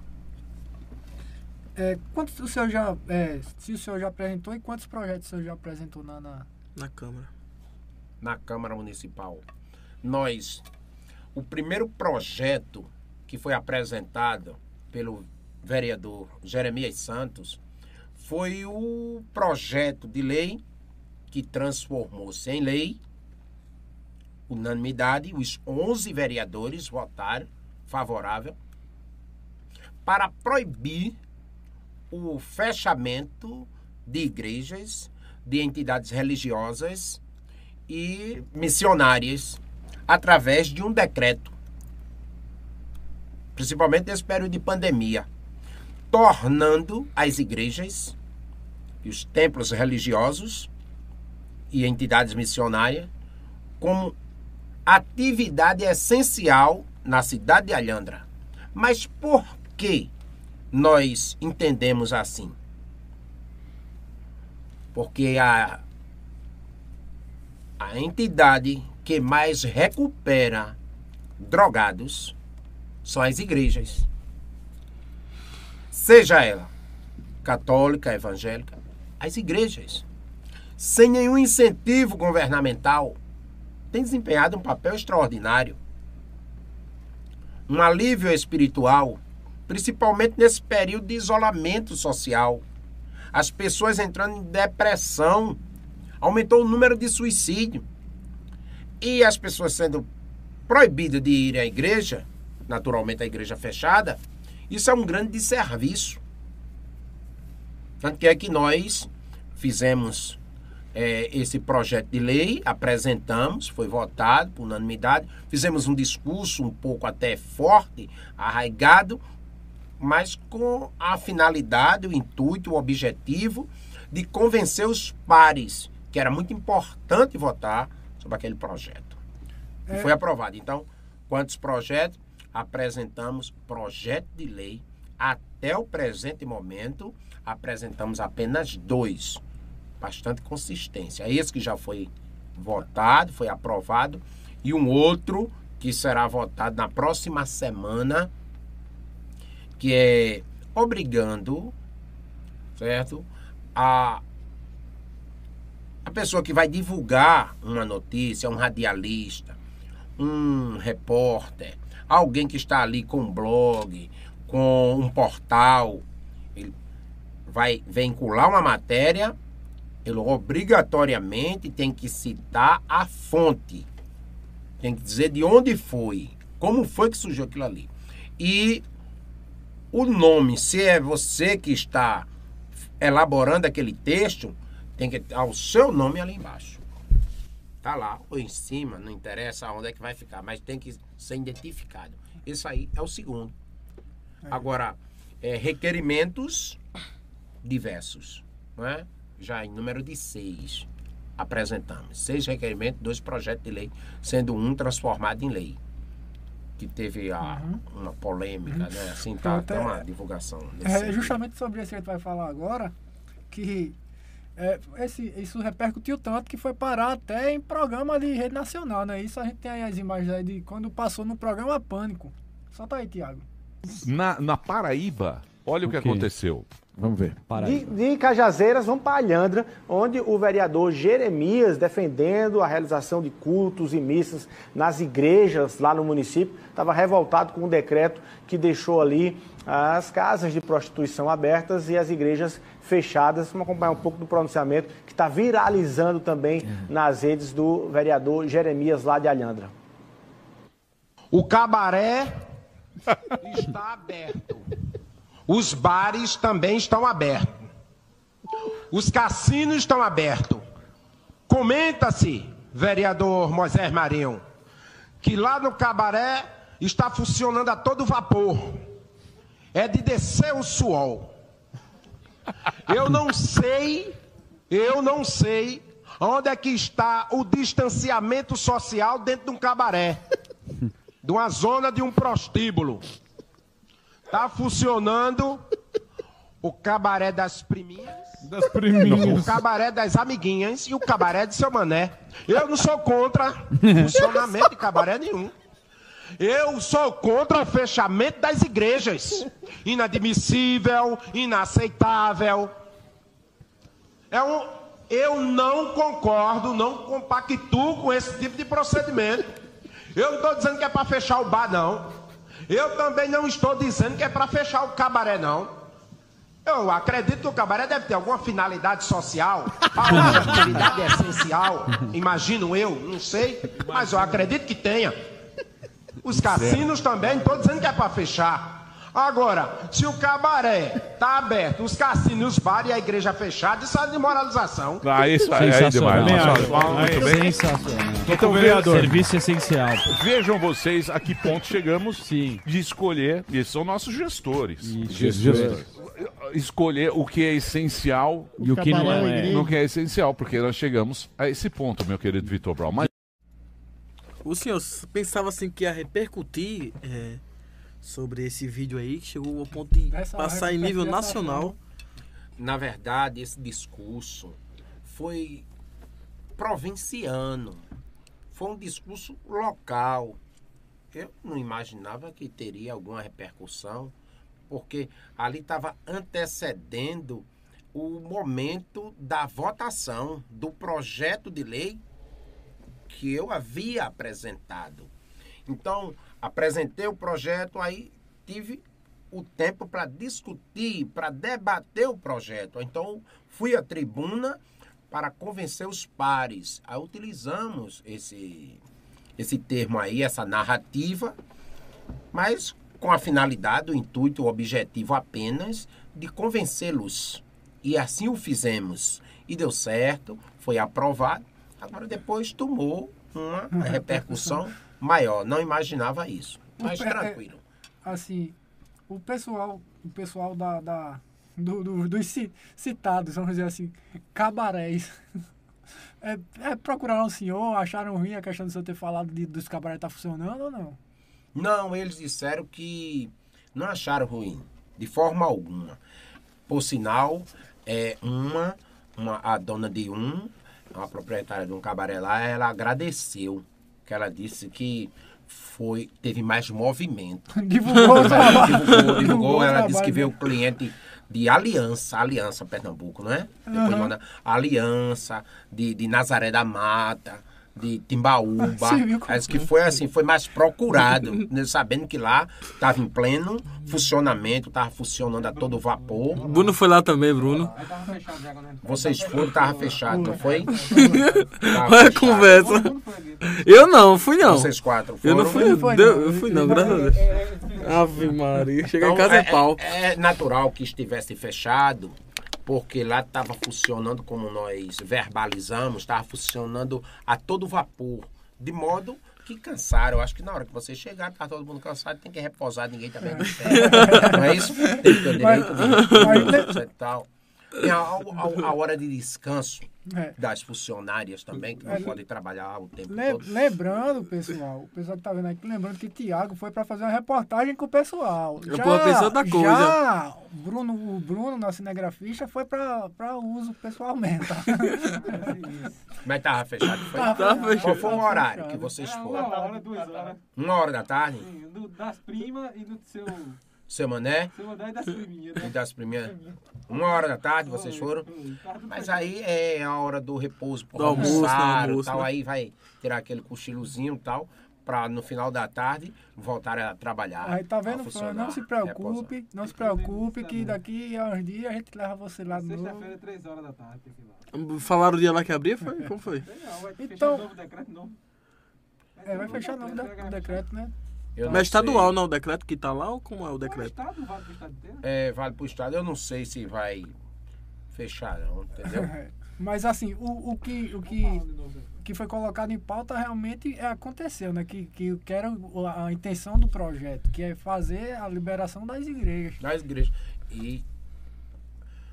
É, quantos o senhor já, é, se o senhor já apresentou e quantos projetos o senhor já apresentou na, na... na Câmara? Na Câmara Municipal. Nós, o primeiro projeto que foi apresentado pelo vereador Jeremias Santos foi o projeto de lei que transformou-se em lei unanimidade, os 11 vereadores votaram favorável para proibir o fechamento de igrejas, de entidades religiosas e missionárias através de um decreto, principalmente nesse período de pandemia, tornando as igrejas e os templos religiosos e entidades missionárias como atividade essencial na cidade de Alhandra. Mas por que nós entendemos assim? Porque a, a entidade que mais recupera drogados são as igrejas. Seja ela católica, evangélica, as igrejas. Sem nenhum incentivo governamental, tem desempenhado um papel extraordinário. Um alívio espiritual, principalmente nesse período de isolamento social. As pessoas entrando em depressão, aumentou o número de suicídio. E as pessoas sendo proibidas de ir à igreja, naturalmente a igreja fechada, isso é um grande desserviço. Tanto que é que nós fizemos é, esse projeto de lei, apresentamos, foi votado por unanimidade, fizemos um discurso um pouco até forte, arraigado, mas com a finalidade, o intuito, o objetivo de convencer os pares que era muito importante votar sobre aquele projeto. É. E foi aprovado. Então, quantos projetos? Apresentamos projeto de lei. Até o presente momento, apresentamos apenas dois bastante consistência. É esse que já foi votado, foi aprovado, e um outro que será votado na próxima semana, que é obrigando, certo, a a pessoa que vai divulgar uma notícia, um radialista, um repórter, alguém que está ali com um blog, com um portal, ele vai vincular uma matéria ele obrigatoriamente tem que citar a fonte. Tem que dizer de onde foi, como foi que surgiu aquilo ali. E o nome, se é você que está elaborando aquele texto, tem que estar o seu nome ali embaixo. Tá lá, ou em cima, não interessa onde é que vai ficar, mas tem que ser identificado. Esse aí é o segundo. Agora, é, requerimentos diversos, não é? Já em número de seis apresentamos. Seis requerimentos, dois projetos de lei, sendo um transformado em lei. Que teve a, uma polêmica, né? Assim, tá, Pronto, tem é- uma divulgação. É justamente sobre isso que a gente vai falar agora, que é, esse, isso repercutiu tanto que foi parar até em programa de rede nacional, né? Isso a gente tem aí as imagens aí de quando passou no programa Pânico. Solta aí, Tiago. Na, na Paraíba, olha o que O quê? aconteceu. Vamos ver. De, de Cajazeiras, vamos para Alhandra, onde o vereador Jeremias, defendendo a realização de cultos e missas nas igrejas lá no município, estava revoltado com um decreto que deixou ali as casas de prostituição abertas e as igrejas fechadas. Vamos acompanhar um pouco do pronunciamento que está viralizando também nas redes do vereador Jeremias lá de Alhandra. O cabaré está aberto. Os bares também estão abertos. Os cassinos estão abertos. Comenta-se, vereador Moisés Marinho, que lá no cabaré está funcionando a todo vapor. É de descer o suor. Eu não sei, eu não sei onde é que está o distanciamento social dentro de um cabaré de uma zona de um prostíbulo. Tá funcionando o cabaré das priminhas, Das o priminhas. cabaré das amiguinhas e o cabaré de seu mané. Eu não sou contra (laughs) funcionamento de cabaré nenhum. Eu sou contra o fechamento das igrejas. Inadmissível, inaceitável. É um, eu não concordo, não compactuo com esse tipo de procedimento. Eu não estou dizendo que é para fechar o bar, não. Eu também não estou dizendo que é para fechar o cabaré, não. Eu acredito que o cabaré deve ter alguma finalidade social, alguma atividade essencial. Imagino eu, não sei, mas eu acredito que tenha. Os cassinos também, não estou dizendo que é para fechar. Agora, se o cabaré está aberto, os cassinos, os bares e a igreja fechada, isso é desmoralização. Ah, isso aí é Sensacional. demais. Muito bem. Sensacional. Então, vereador. Serviço essencial. Vejam vocês a que ponto chegamos Sim. de escolher, e são nossos gestores. Jesus. Escolher o que é essencial E o que não é. no que é essencial, porque nós chegamos a esse ponto, meu querido Vitor Brown. Mas O senhor pensava assim que ia repercutir é, sobre esse vídeo aí, que chegou ao ponto de Essa passar em nível nacional. Na verdade, esse discurso foi provinciano. Foi um discurso local. Eu não imaginava que teria alguma repercussão, porque ali estava antecedendo o momento da votação do projeto de lei que eu havia apresentado. Então, apresentei o projeto, aí tive o tempo para discutir, para debater o projeto. Então, fui à tribuna para convencer os pares. Aí utilizamos esse, esse termo aí, essa narrativa, mas com a finalidade, o intuito, o objetivo apenas de convencê-los. E assim o fizemos. E deu certo, foi aprovado. Agora depois tomou uma repercussão maior. Não imaginava isso. Mas É, é, tranquilo. Assim, o pessoal, o pessoal da, da- do- do- dos ci- citados, vamos dizer assim, cabarés, (laughs) é, é, procuraram o senhor, acharam ruim a questão de você ter falado de, dos cabarés estar funcionando ou não? Não, eles disseram que não acharam ruim, de forma alguma. Por sinal, é uma, uma a dona de um, a proprietária de um cabaré lá, ela agradeceu, que ela disse que foi teve mais movimento. (laughs) Divulgou divulgou, divulgou, ela disse que veio cliente de Aliança, Aliança Pernambuco, não é? Depois Aham. manda Aliança, de, de Nazaré da Mata, de Timbaúba. Disse que foi assim, foi mais procurado, né, sabendo que lá estava em pleno funcionamento, estava funcionando a todo vapor. Bruno foi lá também, Bruno. Vocês foram, estava fechado, não foi? Tava Olha a conversa. Eu não, fui não. Vocês quatro Eu foram. não fui, não. eu fui não, graças a Deus. Ave Maria. Chegar em Então, casa é, é, pau. é- é natural que estivesse fechado, porque lá estava funcionando como nós verbalizamos, estava funcionando a todo vapor, de modo que cansaram. Eu acho que na hora que você chegar, tá todo mundo cansado, tem que repousar, ninguém também não tem. Não é isso? Tem que ter direito de tal. Tem a, a- a hora de descanso É. das funcionárias também, que não É, podem trabalhar o tempo Le- todo. Lembrando, pessoal, o pessoal que tá vendo aqui, lembrando que Tiago foi para fazer uma reportagem com o pessoal. Eu vou pensar outra coisa. Já o Bruno, o Bruno, nosso cinegrafista, foi para uso pessoal mesmo. Tá? (laughs) Mas tava fechado, foi? Tava Tá fechado, Qual foi o tava horário fechado. que vocês Era foram? uma hora, duas horas. Uma hora da tarde? Sim, do- das primas e do seu, Seu mané? seu andar e das priminhas, E né? das primeiras? Uma hora da tarde vocês foram? Mas aí é a hora do repouso, por Do almoço, do almoçar, almoço, tal, né? aí vai tirar aquele cochilozinho e tal, pra no final da tarde voltar a trabalhar. Aí tá vendo, Fran? Não se repousar. preocupe, não se preocupe que daqui a uns dias a gente leva você lá de novo. Sexta-feira, três horas da tarde, tem que ir lá. Falaram o dia lá que abria? Foi? Como foi? Não, vai Então- fechar novo decreto novo. É, vai fechar não, o decreto, né? Eu não Mas estadual, sei. não? O decreto que tá lá ou como é o O decreto? estado, vale pro estado inteiro. É, vale pro estado. Eu não sei se vai fechar, não, entendeu? (laughs) Mas assim, o, o que, o que, aí. que foi colocado em pauta realmente é, aconteceu, né? Que, que, que era o- a intenção do projeto, que é fazer a liberação das igrejas. das igrejas. E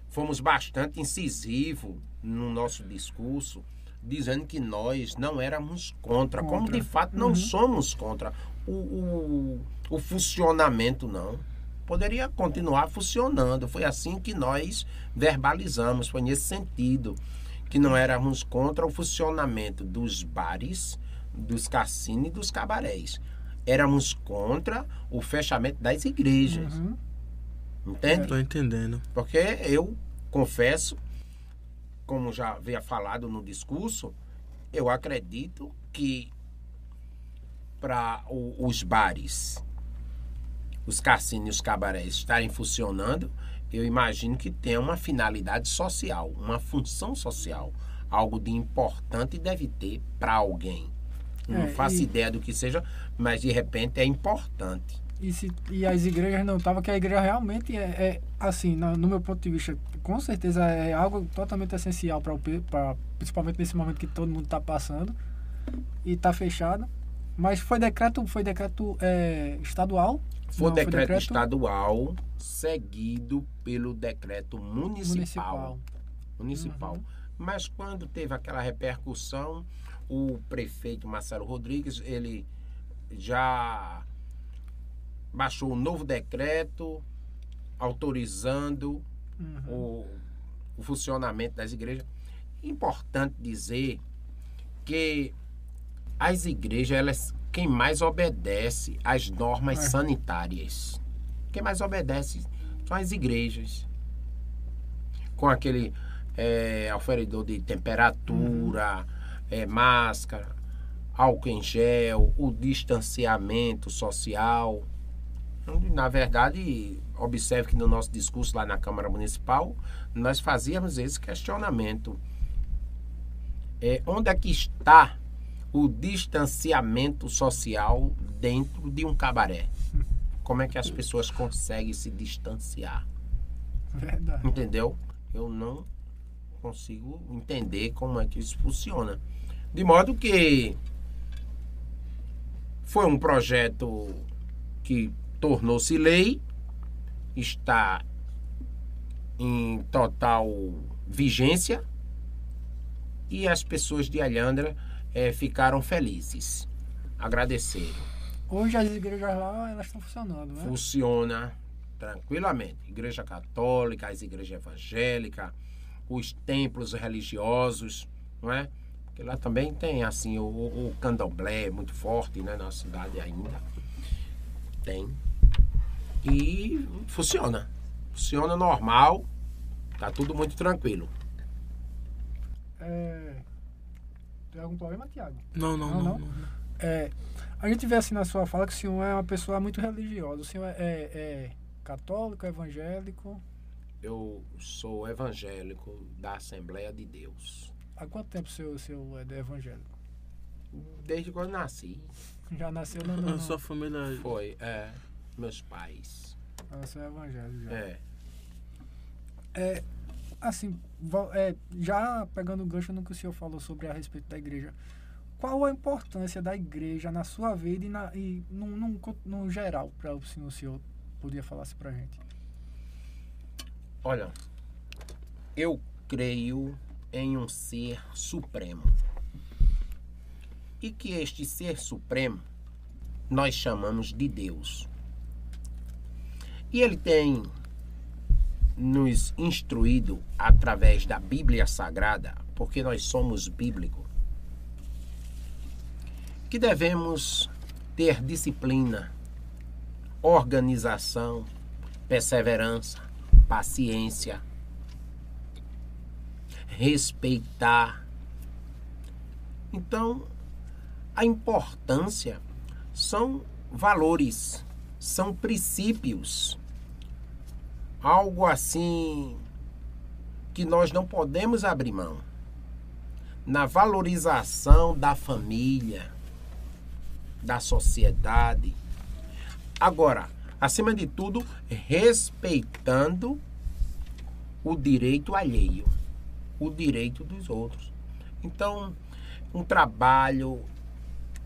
fomos bastante incisivos no nosso discurso, dizendo que nós não éramos contra, como Contra. de fato não Uhum. somos contra o, o, o funcionamento, não. Poderia continuar funcionando. Foi assim que nós verbalizamos, foi nesse sentido, que não éramos contra o funcionamento dos bares, dos cassinos e dos cabarés. Éramos contra o fechamento das igrejas. Uhum. Entende? Tô entendendo. Porque eu confesso, como já havia falado no discurso, eu acredito que para os bares, os cassinos e os cabarés estarem funcionando, eu imagino que tem uma finalidade social, uma função social. Algo de importante deve ter para alguém. Não É, faço e- ideia do que seja, mas de repente é importante. E, se, e as igrejas não estavam, que a igreja realmente é, é, assim, no, no meu ponto de vista, com certeza é algo totalmente essencial para o pra- principalmente nesse momento que todo mundo está passando e está fechado. Mas foi decreto, foi decreto é, estadual? Foi Não, decreto, estadual seguido pelo decreto municipal. municipal. Municipal. Uhum. Mas quando teve aquela repercussão, o prefeito Marcelo Rodrigues, ele já baixou um novo decreto autorizando Uhum. o, o funcionamento das igrejas. Importante dizer que as igrejas, elas quem mais obedece às normas É. sanitárias. Quem mais obedece são as igrejas. Com aquele é, oferecedor de temperatura, é, máscara, álcool em gel, o distanciamento social. Na verdade, observe que no nosso discurso lá na Câmara Municipal, nós fazíamos esse questionamento. É, onde é que está o distanciamento social dentro de um cabaré? (laughs) Como é que as pessoas conseguem se distanciar? Verdade. Entendeu? Eu não consigo entender como é que isso funciona. De modo que foi um projeto que tornou-se lei, está em total vigência e as pessoas de Alhandra eh, ficaram felizes. Agradeceram. Hoje as igrejas lá, elas estão funcionando, né? Funciona tranquilamente. Igreja católica, as igrejas evangélicas, os templos religiosos, não é? Porque lá também tem assim o, o candomblé muito forte, né, na cidade ainda. Tem. E funciona. Funciona normal. Tá tudo muito tranquilo. É... Tem algum problema, Tiago? Não, não, Não, não. não. não. É, a gente vê assim na sua fala que o senhor é uma pessoa muito religiosa. O senhor é, é- é católico, evangélico. Eu sou evangélico da Assembleia de Deus. Há quanto tempo o senhor, o senhor é evangélico? Desde quando eu nasci. Já nasceu no. no, (laughs) A no sua família. Foi, é, meus pais. Ah, senhor é evangélico já. É. É, assim, é, já pegando o gancho no que o senhor falou sobre a respeito da igreja, qual a importância da igreja na sua vida e, na, e geral, para o senhor, o senhor podia falar assim pra gente? Olha, eu creio em um ser supremo. E que este ser supremo nós chamamos de Deus. E ele tem nos instruído através da Bíblia Sagrada, porque nós somos bíblicos, que devemos ter disciplina, organização, perseverança, paciência, respeitar. Então, a importância são valores, são princípios. Algo assim que nós não podemos abrir mão. Na valorização da família, da sociedade. Agora, acima de tudo, respeitando o direito alheio, o direito dos outros. Então, um trabalho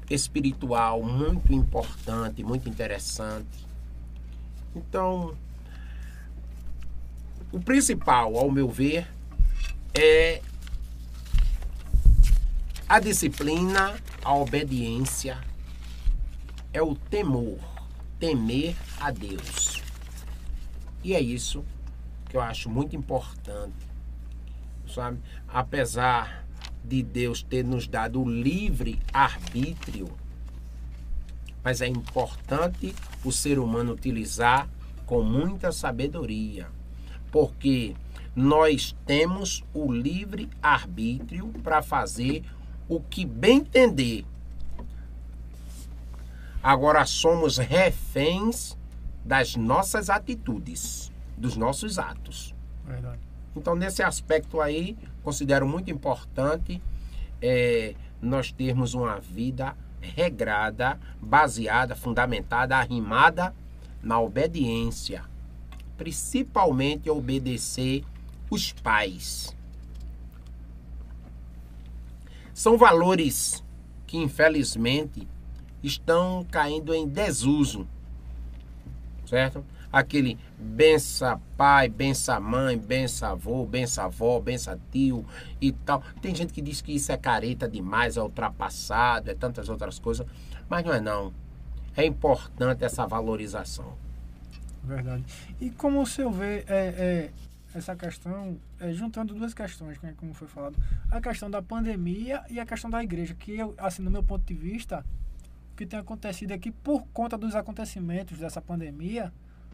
espiritual muito importante, muito interessante. Então, o principal, ao meu ver, é a disciplina, a obediência, é o temor, temer a Deus. E é isso que eu acho muito importante, sabe? Apesar de Deus ter nos dado o livre arbítrio, mas é importante o ser humano utilizar com muita sabedoria, porque nós temos o livre arbítrio para fazer o que bem entender. Agora somos reféns das nossas atitudes, dos nossos atos. Verdade. Então, nesse aspecto aí, considero muito importante é, nós termos uma vida regrada, baseada, fundamentada, arrimada na obediência. Principalmente obedecer os pais. São valores que, infelizmente, estão caindo em desuso. Certo? aquele bença pai, bença mãe, bença avô, bença avó, bença tio e tal. Tem gente que diz que isso é careta demais, é ultrapassado, é tantas outras coisas, mas não é não. É importante essa valorização. Verdade. E como o senhor vê é, é, essa questão, é, juntando duas questões, né, como foi falado, a questão da pandemia e a questão da igreja, que eu, assim, no meu ponto de vista, o que tem acontecido aqui por conta dos acontecimentos dessa pandemia,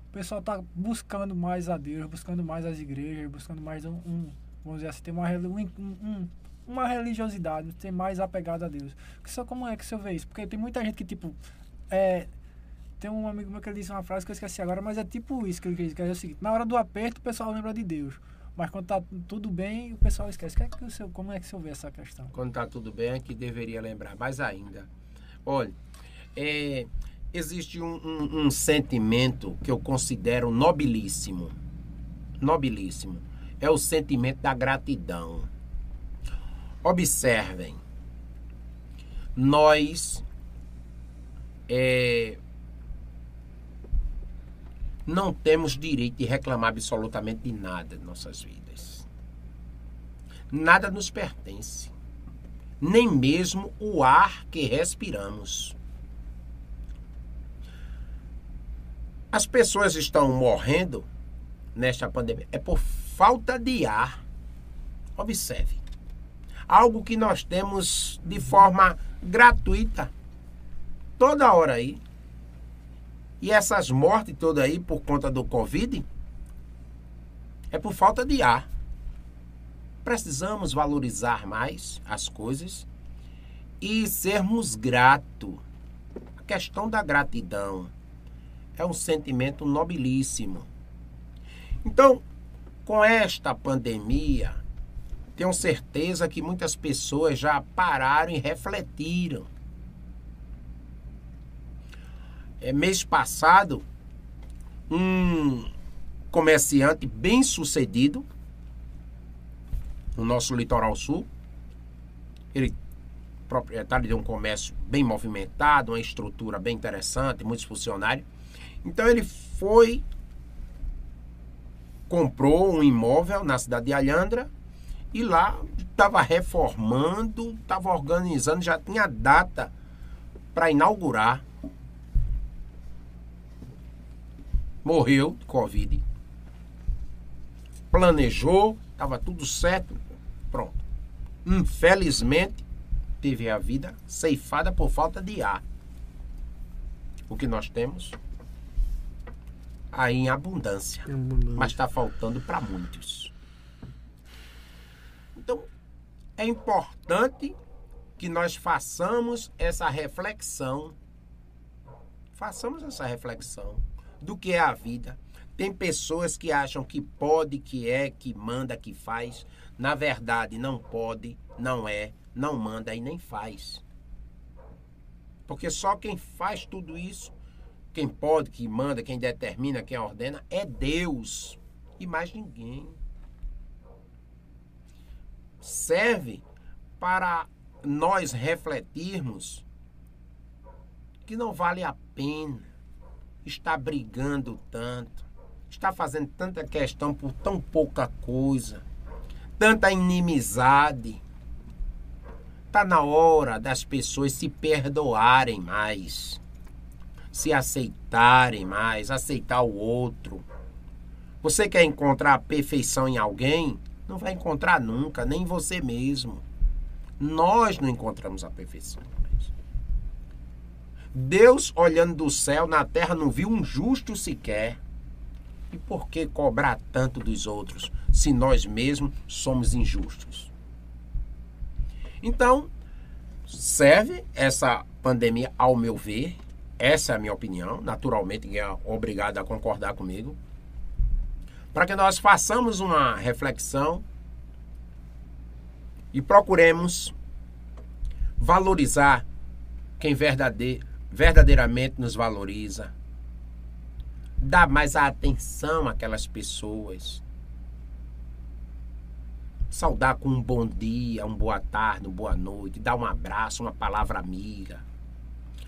o pessoal está buscando mais a Deus, buscando mais as igrejas, buscando mais um, um vamos dizer assim, ter uma, um, um, uma religiosidade, ter mais apegado a Deus. Só como é que o senhor vê isso? Porque tem muita gente que, tipo, é, tem um amigo meu que ele disse uma frase que eu esqueci agora, mas é tipo isso que ele diz, que é o seguinte, na hora do aperto o pessoal lembra de Deus. Mas quando tá tudo bem, o pessoal esquece. Que é que o seu, como é que o senhor vê essa questão? Quando está tudo bem, é que deveria lembrar. Mais ainda, olha, é, existe um, um- um sentimento que eu considero nobilíssimo. Nobilíssimo. É o sentimento da gratidão. Observem. Nós é, não temos direito de reclamar absolutamente de nada em nossas vidas. Nada nos pertence. Nem mesmo o ar que respiramos. As pessoas estão morrendo nesta pandemia é por falta de ar. Observe. Algo que nós temos de forma gratuita toda hora aí. E essas mortes todas aí por conta do Covid é por falta de ar. Precisamos valorizar mais as coisas e sermos gratos. A questão da gratidão é um sentimento nobilíssimo. Então, com esta pandemia, tenho certeza que muitas pessoas já pararam e refletiram. É, mês passado, um comerciante bem sucedido no nosso litoral sul. Ele proprietário de um comércio bem movimentado, uma estrutura bem interessante, muitos funcionários. Então ele foi, comprou um imóvel na cidade de Alhandra e lá estava reformando, estava organizando, já tinha data para inaugurar. Morreu de Covid. Planejou, estava tudo certo. Pronto. Infelizmente, teve a vida ceifada por falta de ar. O que nós temos aí em abundância, mas está faltando para muitos. Então, é importante que nós façamos essa reflexão. Façamos essa reflexão do que é a vida. Tem pessoas que acham que pode, que é, que manda, que faz. Na verdade, não pode, não é, não manda e nem faz. Porque só quem faz tudo isso, quem pode, quem manda, quem determina, quem ordena, é Deus e mais ninguém. Serve para nós refletirmos que não vale a pena estar brigando tanto, estar fazendo tanta questão por tão pouca coisa, tanta inimizade. Está na hora das pessoas se perdoarem mais, se aceitarem mais, aceitar o outro. Você quer encontrar a perfeição em alguém? Não vai encontrar nunca, nem em você mesmo. Nós não encontramos a perfeição. Deus, olhando do céu, na terra, não viu um justo sequer. E por que cobrar tanto dos outros, se nós mesmos somos injustos? Então, serve essa pandemia, ao meu ver, essa é a minha opinião, naturalmente, ninguém é obrigado a concordar comigo, para que nós façamos uma reflexão e procuremos valorizar quem verdade- verdadeiramente nos valoriza, dar mais atenção àquelas pessoas, saudar com um bom dia, um boa tarde, uma boa noite, dar um abraço, uma palavra amiga,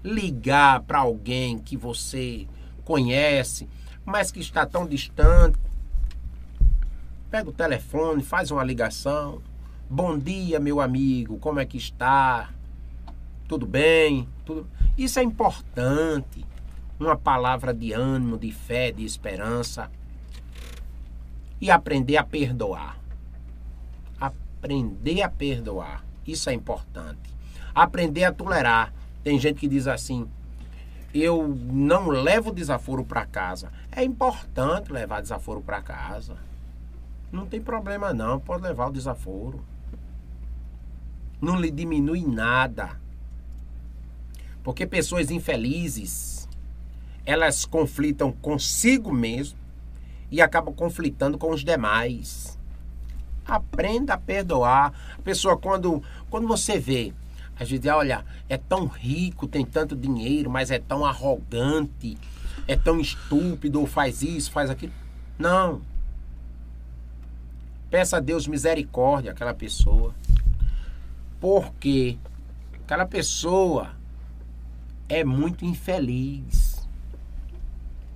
ligar para alguém que você conhece, mas que está tão distante. Pega o telefone, faz uma ligação. Bom dia, meu amigo, como é que está? Tudo bem? Tudo... Isso é importante. Uma palavra de ânimo, de fé, de esperança. E aprender a perdoar aprender a perdoar. Isso é importante. Aprender a tolerar. Tem gente que diz assim: eu não levo desaforo para casa. É importante levar desaforo para casa. Não tem problema não, pode levar o desaforo. Não lhe diminui nada. Porque pessoas infelizes, elas conflitam consigo mesmo e acabam conflitando com os demais. Aprenda a perdoar. A pessoa, quando, quando você vê, a gente diz, olha, é tão rico, tem tanto dinheiro, mas é tão arrogante, é tão estúpido, ou faz isso, faz aquilo. Não. Peça a Deus misericórdia àquela pessoa. Porque aquela pessoa é muito infeliz.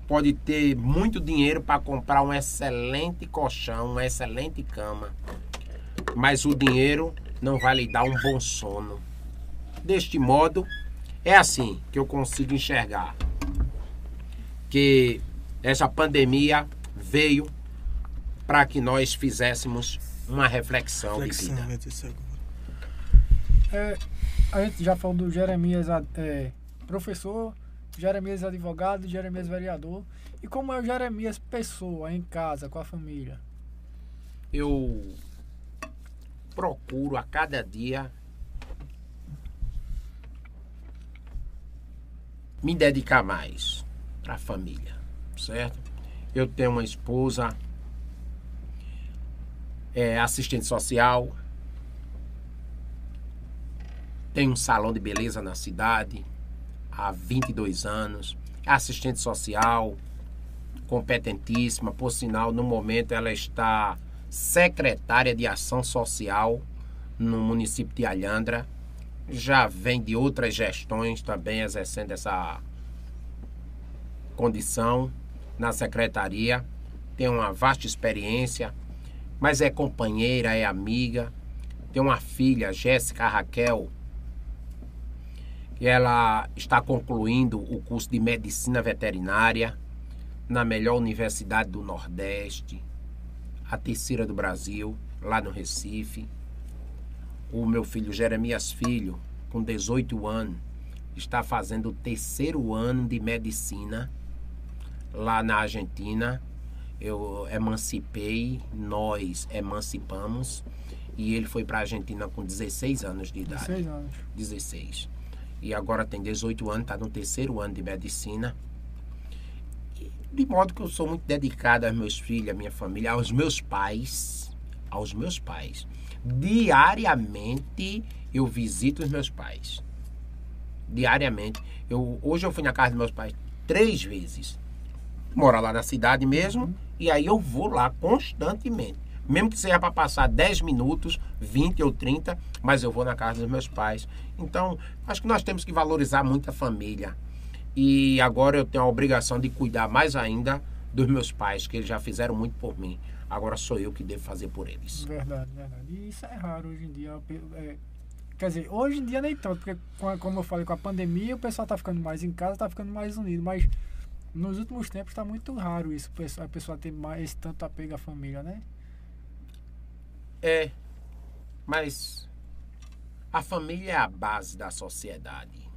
Pode ter muito dinheiro para comprar um excelente colchão, uma excelente cama. Mas o dinheiro não vai lhe dar um bom sono. Deste modo, é assim que eu consigo enxergar que essa pandemia veio para que nós fizéssemos uma reflexão, Reflexão, de vida. É, a gente já falou do Jeremias é, professor, Jeremias advogado, Jeremias vereador. E como é o Jeremias pessoa, em casa, com a família? eu procuro a cada dia me dedicar mais para a família, certo? Eu tenho uma esposa, é assistente social, tenho um salão de beleza na cidade há 22 anos, assistente social, competentíssima, por sinal, no momento ela está secretária de Ação Social no município de Alhandra. Já vem de outras gestões também exercendo essa condição na secretaria. Tem uma vasta experiência, mas é companheira, é amiga. Tem uma filha, Jéssica Raquel, que ela está concluindo o curso de medicina veterinária na melhor universidade do Nordeste, a terceira do Brasil, lá no Recife. O meu filho Jeremias Filho, com 18 anos, está fazendo o terceiro ano de medicina lá na Argentina. Eu emancipei, nós emancipamos, e ele foi para a Argentina com 16 anos de idade. 16 anos. 16. E agora tem 18 anos, está no terceiro ano de medicina. E, De modo que eu sou muito dedicado aos meus filhos, à minha família, aos meus pais. Aos meus pais. Diariamente eu visito os meus pais. Diariamente. Eu, hoje eu fui na casa dos meus pais três vezes. Mora lá na cidade mesmo. E aí eu vou lá constantemente. Mesmo que seja para passar 10 minutos, 20 ou 30, mas eu vou na casa dos meus pais. Então, acho que nós temos que valorizar muito a família. E agora eu tenho a obrigação de cuidar mais ainda dos meus pais, que eles já fizeram muito por mim. Agora sou eu que devo fazer por eles. Verdade, verdade. E isso é raro hoje em dia. é, quer dizer, hoje em dia nem tanto, porque como eu falei, com a pandemia o pessoal tá ficando mais em casa, tá ficando mais unido, mas nos últimos tempos tá muito raro isso, a pessoa ter mais esse tanto apego à família, né? É, mas a família é a base da sociedade.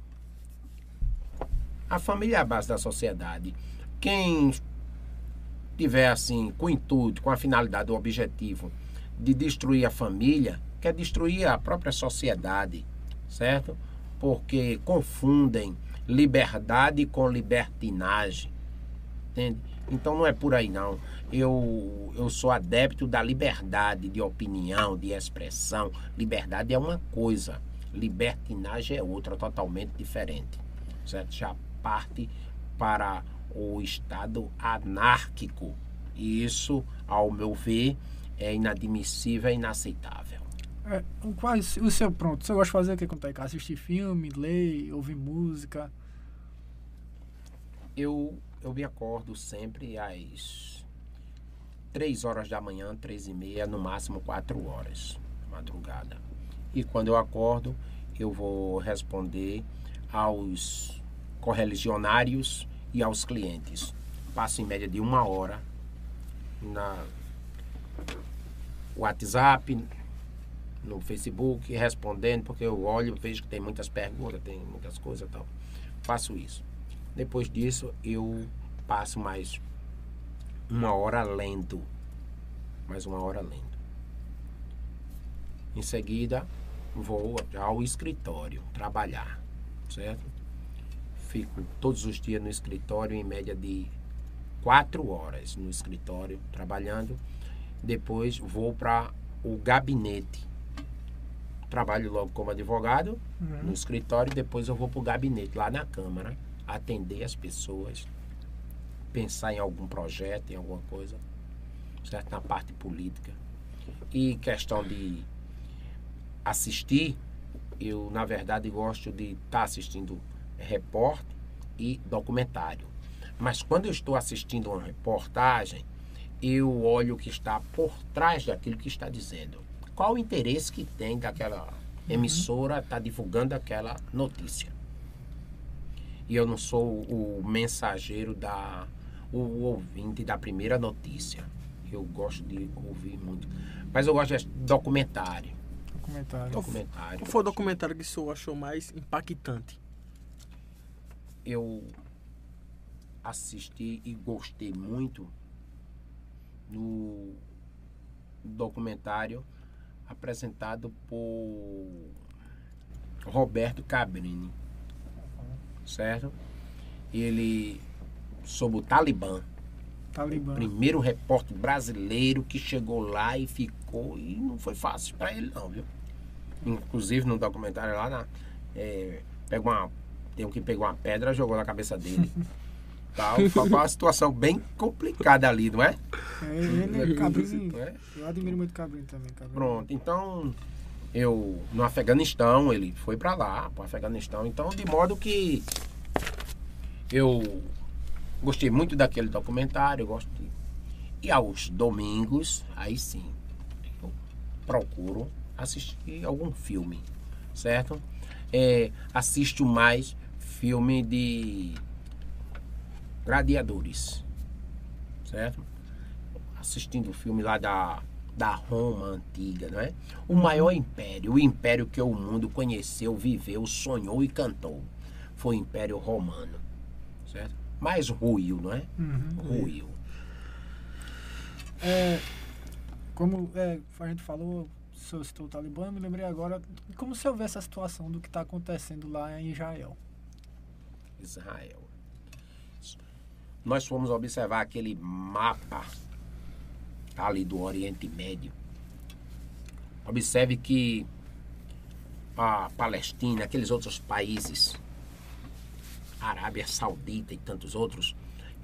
A família é a base da sociedade. Quem tiver assim, com o intuito, com a finalidade, o objetivo de destruir a família, quer destruir a própria sociedade, certo? Porque confundem liberdade com libertinagem. Entende? Então não é por aí não. Eu, eu sou adepto da liberdade de opinião, de expressão. Liberdade é uma coisa, libertinagem é outra, totalmente diferente. Certo? Já parte para o estado anárquico. E isso, ao meu ver, é inadmissível e inaceitável. É, o, qual, o seu pronto, você gosta de fazer o que quando tá? Assistir filme, ler, ouvir música? Eu, eu me acordo sempre às três horas da manhã, três e meia, no máximo quatro horas, madrugada. E quando eu acordo, eu vou responder aos correligionários e aos clientes. Passo em média de uma hora na WhatsApp, no Facebook, respondendo, porque eu olho, vejo que tem muitas perguntas, tem muitas coisas e tal. Faço isso. Depois disso, eu passo mais uma hora lendo. Mais uma hora lendo. Em seguida, vou ao escritório trabalhar, certo? Fico todos os dias no escritório, em média de quatro horas no escritório trabalhando. Depois vou para o gabinete. Trabalho logo como advogado no escritório, depois eu vou para o gabinete, lá na Câmara, atender as pessoas, pensar em algum projeto, em alguma coisa, certo? Na parte política. E questão de assistir, eu na verdade gosto de estar assistindo repórter e documentário. Mas quando eu estou assistindo uma reportagem, eu olho o que está por trás daquilo que está dizendo. Qual o interesse que tem daquela emissora estar divulgando aquela notícia? E eu não sou o mensageiro da o ouvinte da primeira notícia. Eu gosto de ouvir muito. Mas eu gosto de documentário. Comentário. Documentário. Qual foi o documentário que o senhor achou mais impactante? eu assisti e gostei muito no documentário apresentado por Roberto Cabrini, certo? Ele sobre o Talibã, Talibã. primeiro repórter brasileiro que chegou lá e ficou e não foi fácil para ele não, viu? Inclusive no documentário lá na, é, pega uma tem um que pegou uma pedra e jogou na cabeça dele. (laughs) Tal, ficou uma situação bem complicada ali, não é? É, ele é Cabrinho. É? Eu admiro muito Cabrinho também. Cabrinho. Pronto, então eu no Afeganistão, ele foi pra lá, pro Afeganistão, então de modo que eu gostei muito daquele documentário, gosto. E aos domingos, aí sim, eu procuro assistir algum filme, certo? É, assisto mais filme de gladiadores, certo? Assistindo o filme lá da, da Roma antiga, não é? O maior império, o império que o mundo conheceu, viveu, sonhou e cantou, foi o Império Romano, Mas ruiu, não é? Uhum. Ruiu. É, como é, a gente falou, o senhor citou o Talibã, eu me lembrei agora como o senhor vê essa situação do que está acontecendo lá em Israel. Israel. Nós fomos observar aquele mapa ali do Oriente Médio. Observe que a Palestina, aqueles outros países, Arábia Saudita e tantos outros,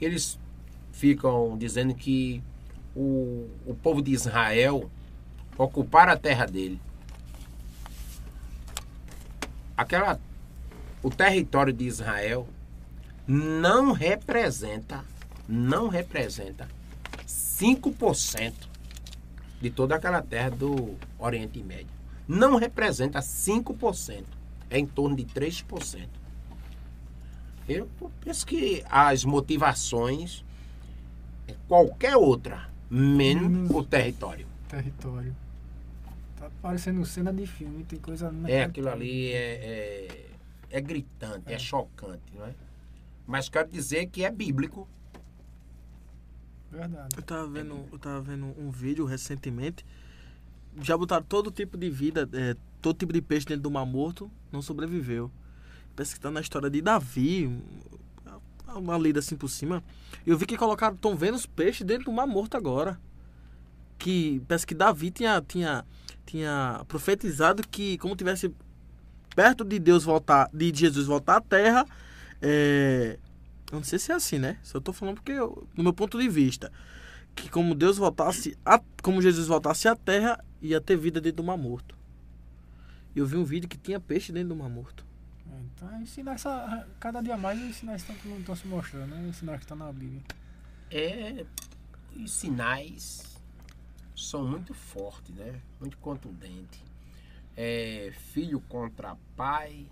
eles ficam dizendo que o, o povo de Israel ocupar a terra dele. Aquela o território de Israel não representa, não representa 5% de toda aquela terra do Oriente Médio. Não representa 5%. É em torno de 3%. Eu penso que as motivações é qualquer outra, menos o território. Território. Tá parecendo cena de filme, tem coisa. É, aquilo ali é, é, é gritante, é. chocante, não é? Mas quero dizer que é bíblico. Verdade. Eu tava vendo, eu tava vendo um vídeo recentemente. Já botaram todo tipo de vida, é, todo tipo de peixe dentro do mar morto, não sobreviveu. Tá na história de Davi, uma lida assim por cima. Eu vi que colocaram, estão vendo os peixes dentro do mar morto agora. Que parece que Davi tinha, tinha, tinha profetizado que, como tivesse perto de Deus voltar, de Jesus voltar à terra, é, eu não sei se é assim, né? Só tô falando porque, eu, no meu ponto de vista, que como Deus voltasse, a, como Jesus voltasse à terra, ia ter vida dentro do mar morto. Eu vi um vídeo que tinha peixe dentro do mar morto. É, Então, os sinais, tá- cada dia mais os sinais estão estão se mostrando, né? Os sinais que estão na Bíblia. É, os sinais são muito fortes, né? Muito contundentes. É, filho contra pai,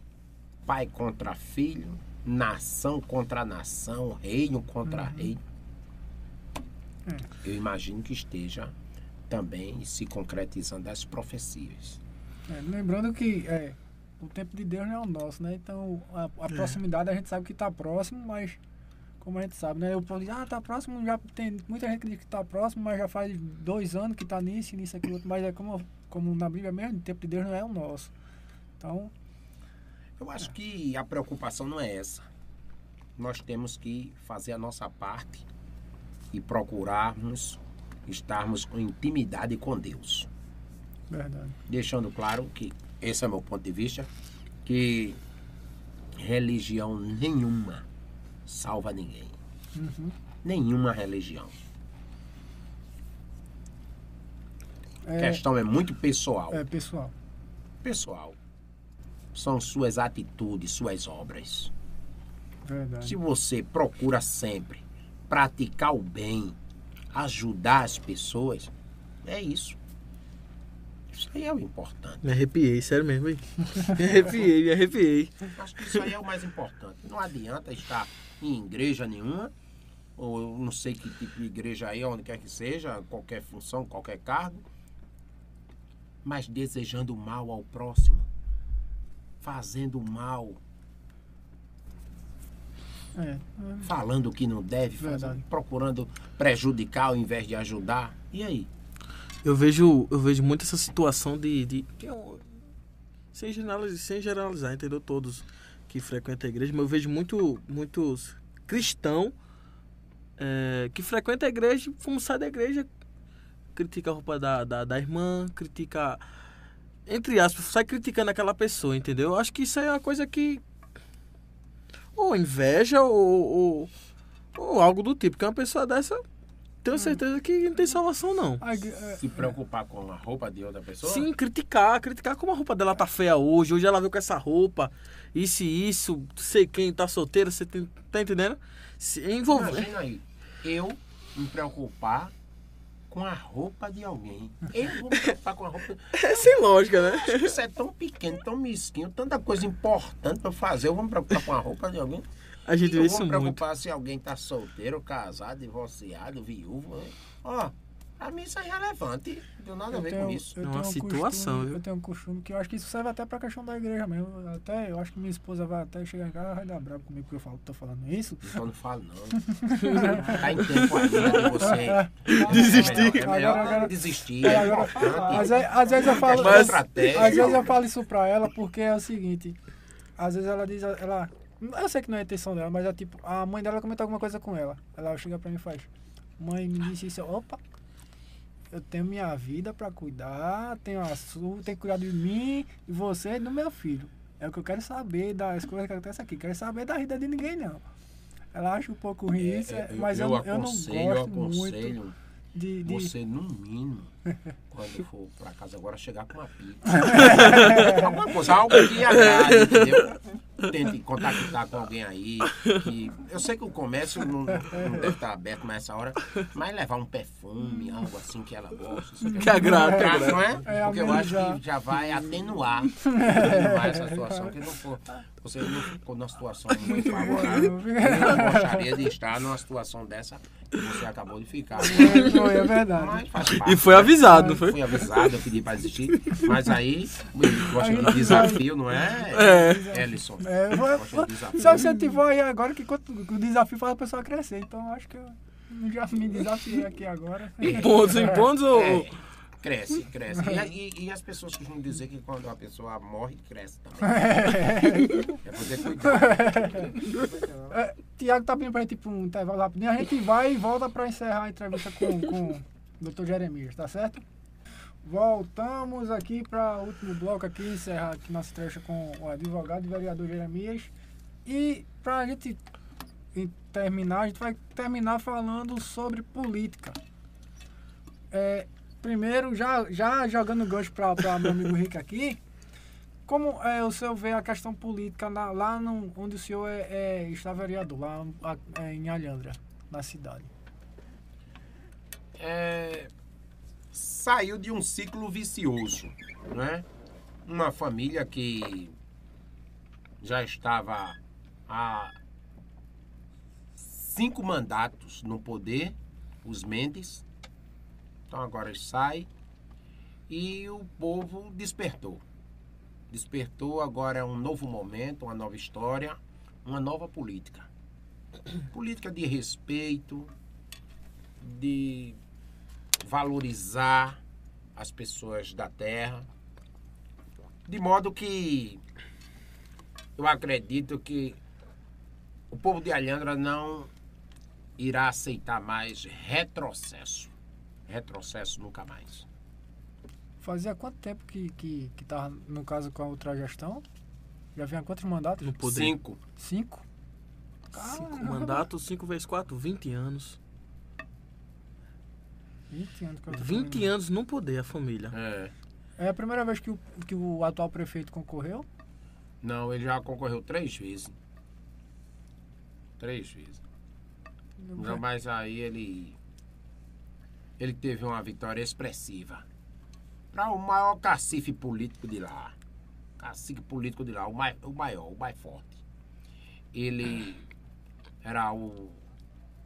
pai contra filho, nação contra nação, reino contra reino. Eu imagino que esteja também se concretizando as profecias. É, lembrando que é, o tempo de Deus não é o nosso, né? Então a, a proximidade a gente sabe que está próximo, mas como a gente sabe, né? Eu posso dizer, ah, tá próximo, já tem muita gente que diz que está próximo, mas já faz dois anos que está nisso, nisso, aquilo, outro, mas é como, como na Bíblia mesmo, o tempo de Deus não é o nosso. Então, Eu acho que a preocupação não é essa. Nós temos que fazer a nossa parte e procurarmos estarmos com intimidade com Deus. verdade. Deixando claro que esse é o meu ponto de vista, que religião nenhuma salva ninguém. Uhum. Nenhuma religião. A É, questão é muito pessoal. é, pessoal. Pessoal. São suas atitudes, suas obras. Verdade. Se você procura sempre praticar o bem, ajudar as pessoas, é isso. Isso aí é o importante. Me arrepiei, sério mesmo, hein? Me arrepiei, me arrepiei. Acho que isso aí é o mais importante. Não adianta estar em igreja nenhuma, ou eu não sei que tipo de igreja aí, onde quer que seja, qualquer função, qualquer cargo, mas desejando mal ao próximo, fazendo mal, É, é, falando o que não deve, fazendo- procurando prejudicar ao invés de ajudar. E aí? Eu vejo, eu vejo muito essa situação de. de que eu- sem, generalizar, sem generalizar, entendeu? Todos que frequentam a igreja, mas eu vejo muito, muitos cristãos é, que frequentam a igreja, como sai da igreja, critica a roupa da, da, da irmã, critica. Entre aspas, sai criticando aquela pessoa, entendeu? Eu acho que isso é uma coisa que. Ou inveja, ou. ou Ou algo do tipo. Porque uma pessoa dessa, tenho certeza que não tem salvação, não. Igre- é, Se preocupar com a roupa de outra pessoa? Sim, criticar, criticar como a roupa dela tá feia hoje, hoje ela veio com essa roupa, isso e isso, sei quem tá solteiro, você tem, tá entendendo? Se envolver. Imagina aí, eu me preocupar com a roupa de alguém. Eu vou me preocupar com a roupa. (laughs) É sem lógica, né? Acho que isso é tão pequeno, tão mesquinho, tanta coisa importante pra fazer. Eu vou me preocupar com a roupa de alguém. A gente eu vê vou isso me muito. preocupar se alguém tá solteiro, casado, divorciado, viúvo. Ó, pra mim isso é irrelevante. Não tem nada a eu ver tenho, com isso. eu É uma tenho um situação, costume, viu? Eu tenho um costume que eu acho que isso serve até pra questão da igreja mesmo. Até, eu acho que minha esposa vai até chegar em casa e vai dar bravo comigo porque eu falo, tô falando isso. Eu não falo, não. (laughs) tá em tempo ainda de você. Desistir. É melhor, é melhor Agora- agora- desistir. É, agora-. Às, vezes- às vezes eu falo. Estratégica. Às vezes eu falo isso pra ela porque é o seguinte. Às vezes ela diz, ela. Eu sei que não é a intenção dela, mas é tipo, a mãe dela comentou alguma coisa com ela. Ela chega pra mim e faz. Mãe me disse isso, opa, eu tenho minha vida pra cuidar, tenho a sua, tem que cuidar de mim e você e do meu filho. É o que eu quero saber das coisas que acontecem aqui. Quero saber da vida de ninguém, não. Ela acha um pouco ruim isso, É, mas eu, eu não aconselho, gosto eu muito aconselho de. de... você, no mínimo, (laughs) quando for pra casa agora, chegar com uma pizza. É. (laughs) Alguma coisa, algo que agrade, entendeu? Tente contactar com alguém aí. Que... Eu sei que o comércio não, não deve estar aberto nessa hora, mas levar um perfume, algo assim que ela gosta. isso Que agrada, Agrada, não é? É, Porque eu acho que já vai atenuar, atenuar essa situação, que não for. Você não ficou numa situação muito favorável. Eu não gostaria de estar numa situação dessa que você acabou de ficar. É, não, é verdade. Parte, E foi né? avisado, não foi? Fui avisado, eu pedi pra desistir. Mas aí, gosta de desafio, não é, É. Ellison? É, eu. Só que você ativar aí agora que o desafio faz a pessoa crescer. Então acho que eu já me desafiei aqui agora. Pontos em pontos ou. É, cresce, cresce. E, (laughs) e- e as pessoas costumam dizer que quando a pessoa morre, cresce também. É poder cuidar. É, Tiago tá pedindo pra gente ir pra um intervalo rapidinho. A gente vai e volta pra encerrar a entrevista com, com o Dr. Jeremias, tá certo? Voltamos aqui para o último bloco aqui, encerrar aqui nossa entrevista com o advogado e vereador Jeremias. E para a gente terminar, a gente vai terminar falando sobre política. É, primeiro, já, já jogando gancho para meu amigo Rick aqui, como é, o senhor vê a questão política na- lá no, onde o senhor é, é, está vereador, lá a- é, em Alhandra, na cidade? é, saiu de um ciclo vicioso, né? Uma família que já estava há cinco mandatos no poder, os Mendes. Então agora sai e o povo despertou. Despertou agora é um novo momento, uma nova história, uma nova política. (coughs) Política de respeito, de valorizar as pessoas da terra, de modo que eu acredito que o povo de Alhandra não irá aceitar mais retrocesso. Retrocesso nunca mais. Fazia quanto tempo que, que, que tava, no caso, com a outra gestão? Já vinha quantos mandatos? No poder. Cinco. Cinco? Cinco mandatos, 5 vezes 4, 20 anos. 20 anos que eu tô 20 falando. anos no poder, a família. É. É a primeira vez que o, que o atual prefeito concorreu? Não, ele já concorreu três vezes. Três vezes. Não, mas aí ele. Ele teve uma vitória expressiva. Para o maior cacife político de lá. Cacique político de lá, o, mai, o maior, o mais forte. Ele era o,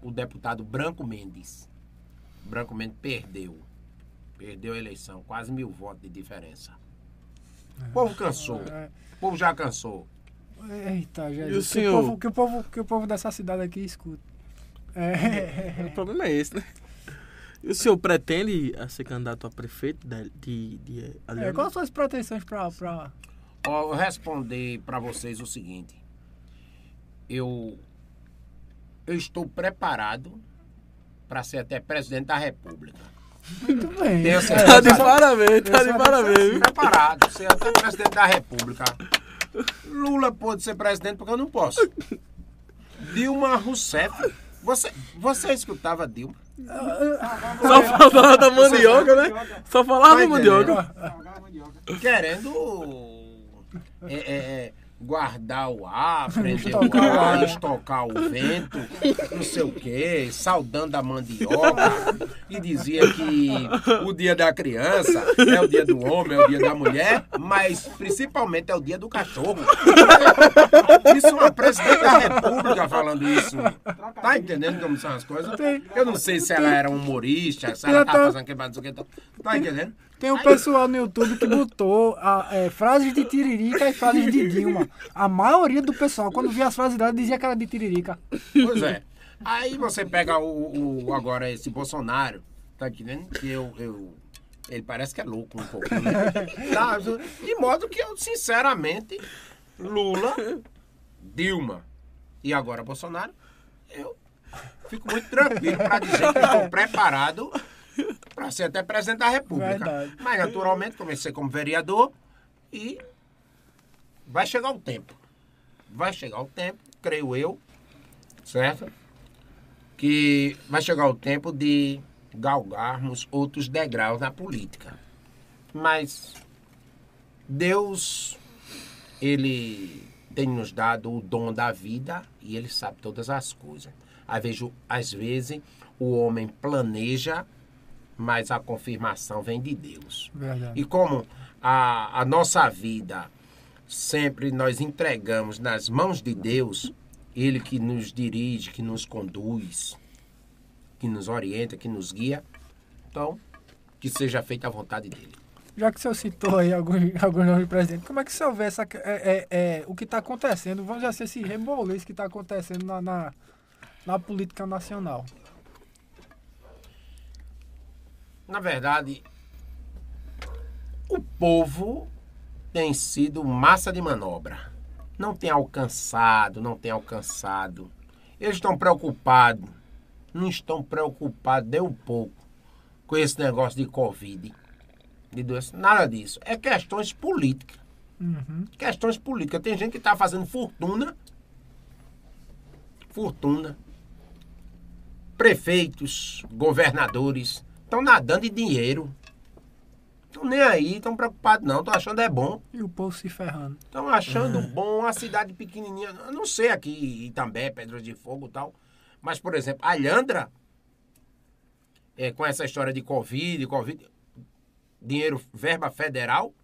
o deputado Branco Mendes. Branco Mendes perdeu. Perdeu a eleição, quase mil votos de diferença. O povo cansou. É, O povo já cansou. eita. E o que, senhor? o povo, que, o povo, que o povo dessa cidade aqui escuta. É, (laughs) O problema é esse, né? E o senhor pretende ser candidato a prefeito de, de, de é, quais são as pretensões para. Pra... Eu responder para vocês o seguinte. Eu eu estou preparado para ser até presidente da República. Muito bem. Tenho certeza. Tá de parabéns, tá de parabéns. Preparado, ser até presidente da República. Lula pode ser presidente porque eu não posso. Dilma Rousseff Você, você escutava Dilma? Só falava da mandioca, né? Só falava Tá da mandioca. Jogar mandioca. Querendo é, é, é, guardar o ar, (laughs) prender Estocar o ar, ar. estocar o vento, (laughs) não sei o quê, saudando a mandioca. E dizia que o dia da criança é o dia do homem, é o dia da mulher, mas principalmente é o dia do cachorro. Isso é uma presidente da república falando isso. Tá entendendo como são as coisas? Eu não sei se ela era humorista, se ela tá fazendo que que. Tá entendendo? Tem um pessoal no YouTube que botou a, é, frases de Tiririca e frases de Dilma. A maioria do pessoal, quando via as frases dela, dizia que era de Tiririca. Pois é. Aí você pega o, o- agora esse Bolsonaro, tá entendendo? Que eu, eu- Ele parece que é louco um pouco. Né? (laughs) Tá, de modo que eu, sinceramente, Lula, Dilma e agora Bolsonaro, eu fico muito tranquilo para dizer que estou preparado para ser até presidente da República. Verdade. Mas, naturalmente, comecei como vereador e vai chegar o tempo. Vai chegar o tempo, creio eu, certo? Que vai chegar o tempo de galgarmos outros degraus na política. Mas Deus, ele tem nos dado o dom da vida e ele sabe todas as coisas. Às vezes, às vezes o homem planeja, mas a confirmação vem de Deus. Verdade. E como a, a nossa vida sempre nós entregamos nas mãos de Deus, Ele que nos dirige, que nos conduz, que nos orienta, que nos guia, então, que seja feita a vontade dele. Já que o senhor citou aí alguns, (laughs) alguns nomes de presidente, como é que o senhor vê essa, é, é, é, o que está acontecendo? Vamos já ser esse rebolês que está acontecendo na, na, na política nacional. Na verdade, o povo tem sido massa de manobra. Não tem alcançado, não tem alcançado. Eles estão preocupados, não estão preocupados nem um pouco com esse negócio de Covid, de doença. Nada disso. É questões políticas. Uhum. Questões políticas. Tem gente que está fazendo fortuna. Fortuna. Prefeitos, governadores estão nadando em dinheiro. Estão nem aí, estão preocupados não. Estão achando é bom. E o povo se ferrando. Estão achando bom a cidade pequenininha. Eu não sei aqui, Itambé, Pedras de Fogo e tal. Mas, por exemplo, Alhandra, é, com essa história de Covid, Covid, dinheiro, verba federal,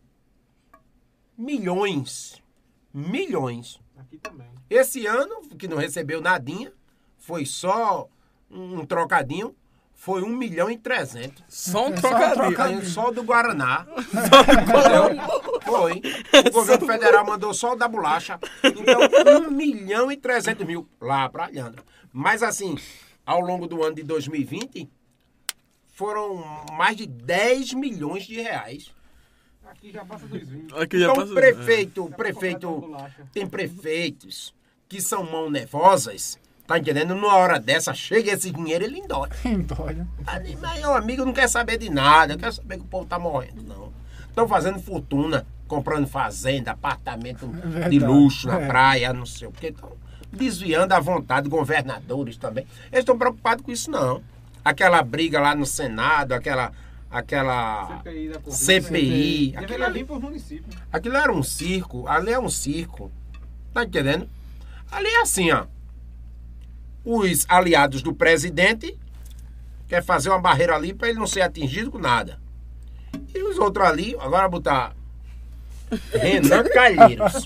milhões. Milhões. Aqui também. Esse ano, que não recebeu nadinha, foi só um trocadinho, foi 1 milhão e 300. Só um É só um trocadilho. trocadilho. Aí, Só do Guaraná. Foi. O governo federal mandou só o da bolacha. Então, 1 milhão e 300 mil lá para Alhandra. Mas assim, ao longo do ano de 2020, foram mais de 10 milhões de reais. Aqui já passa 2020. Aqui já Então, passa- o prefeito, Já prefeito, bolacha. tem prefeitos que são mão nervosas, tá entendendo? Numa hora dessa, chega esse dinheiro, ele endói. Dói, (laughs) Ali, Mas meu amigo não quer saber de nada, quer saber que o povo tá morrendo, não. Estão fazendo fortuna, comprando fazenda, apartamento (laughs) de verdade, luxo na é. praia, não sei o quê. Estão desviando a vontade, governadores também. Eles estão preocupados com isso, não. Aquela briga lá no Senado, aquela. aquela CPI da Covid. CPI. Aquilo Deveria ali, vir para os municípios. aquilo era um circo, ali é um circo. Tá entendendo? Ali é assim, ó. Os aliados do presidente quer fazer uma barreira ali para ele não ser atingido com nada. E os outros ali, agora botar Renan (laughs) Calheiros.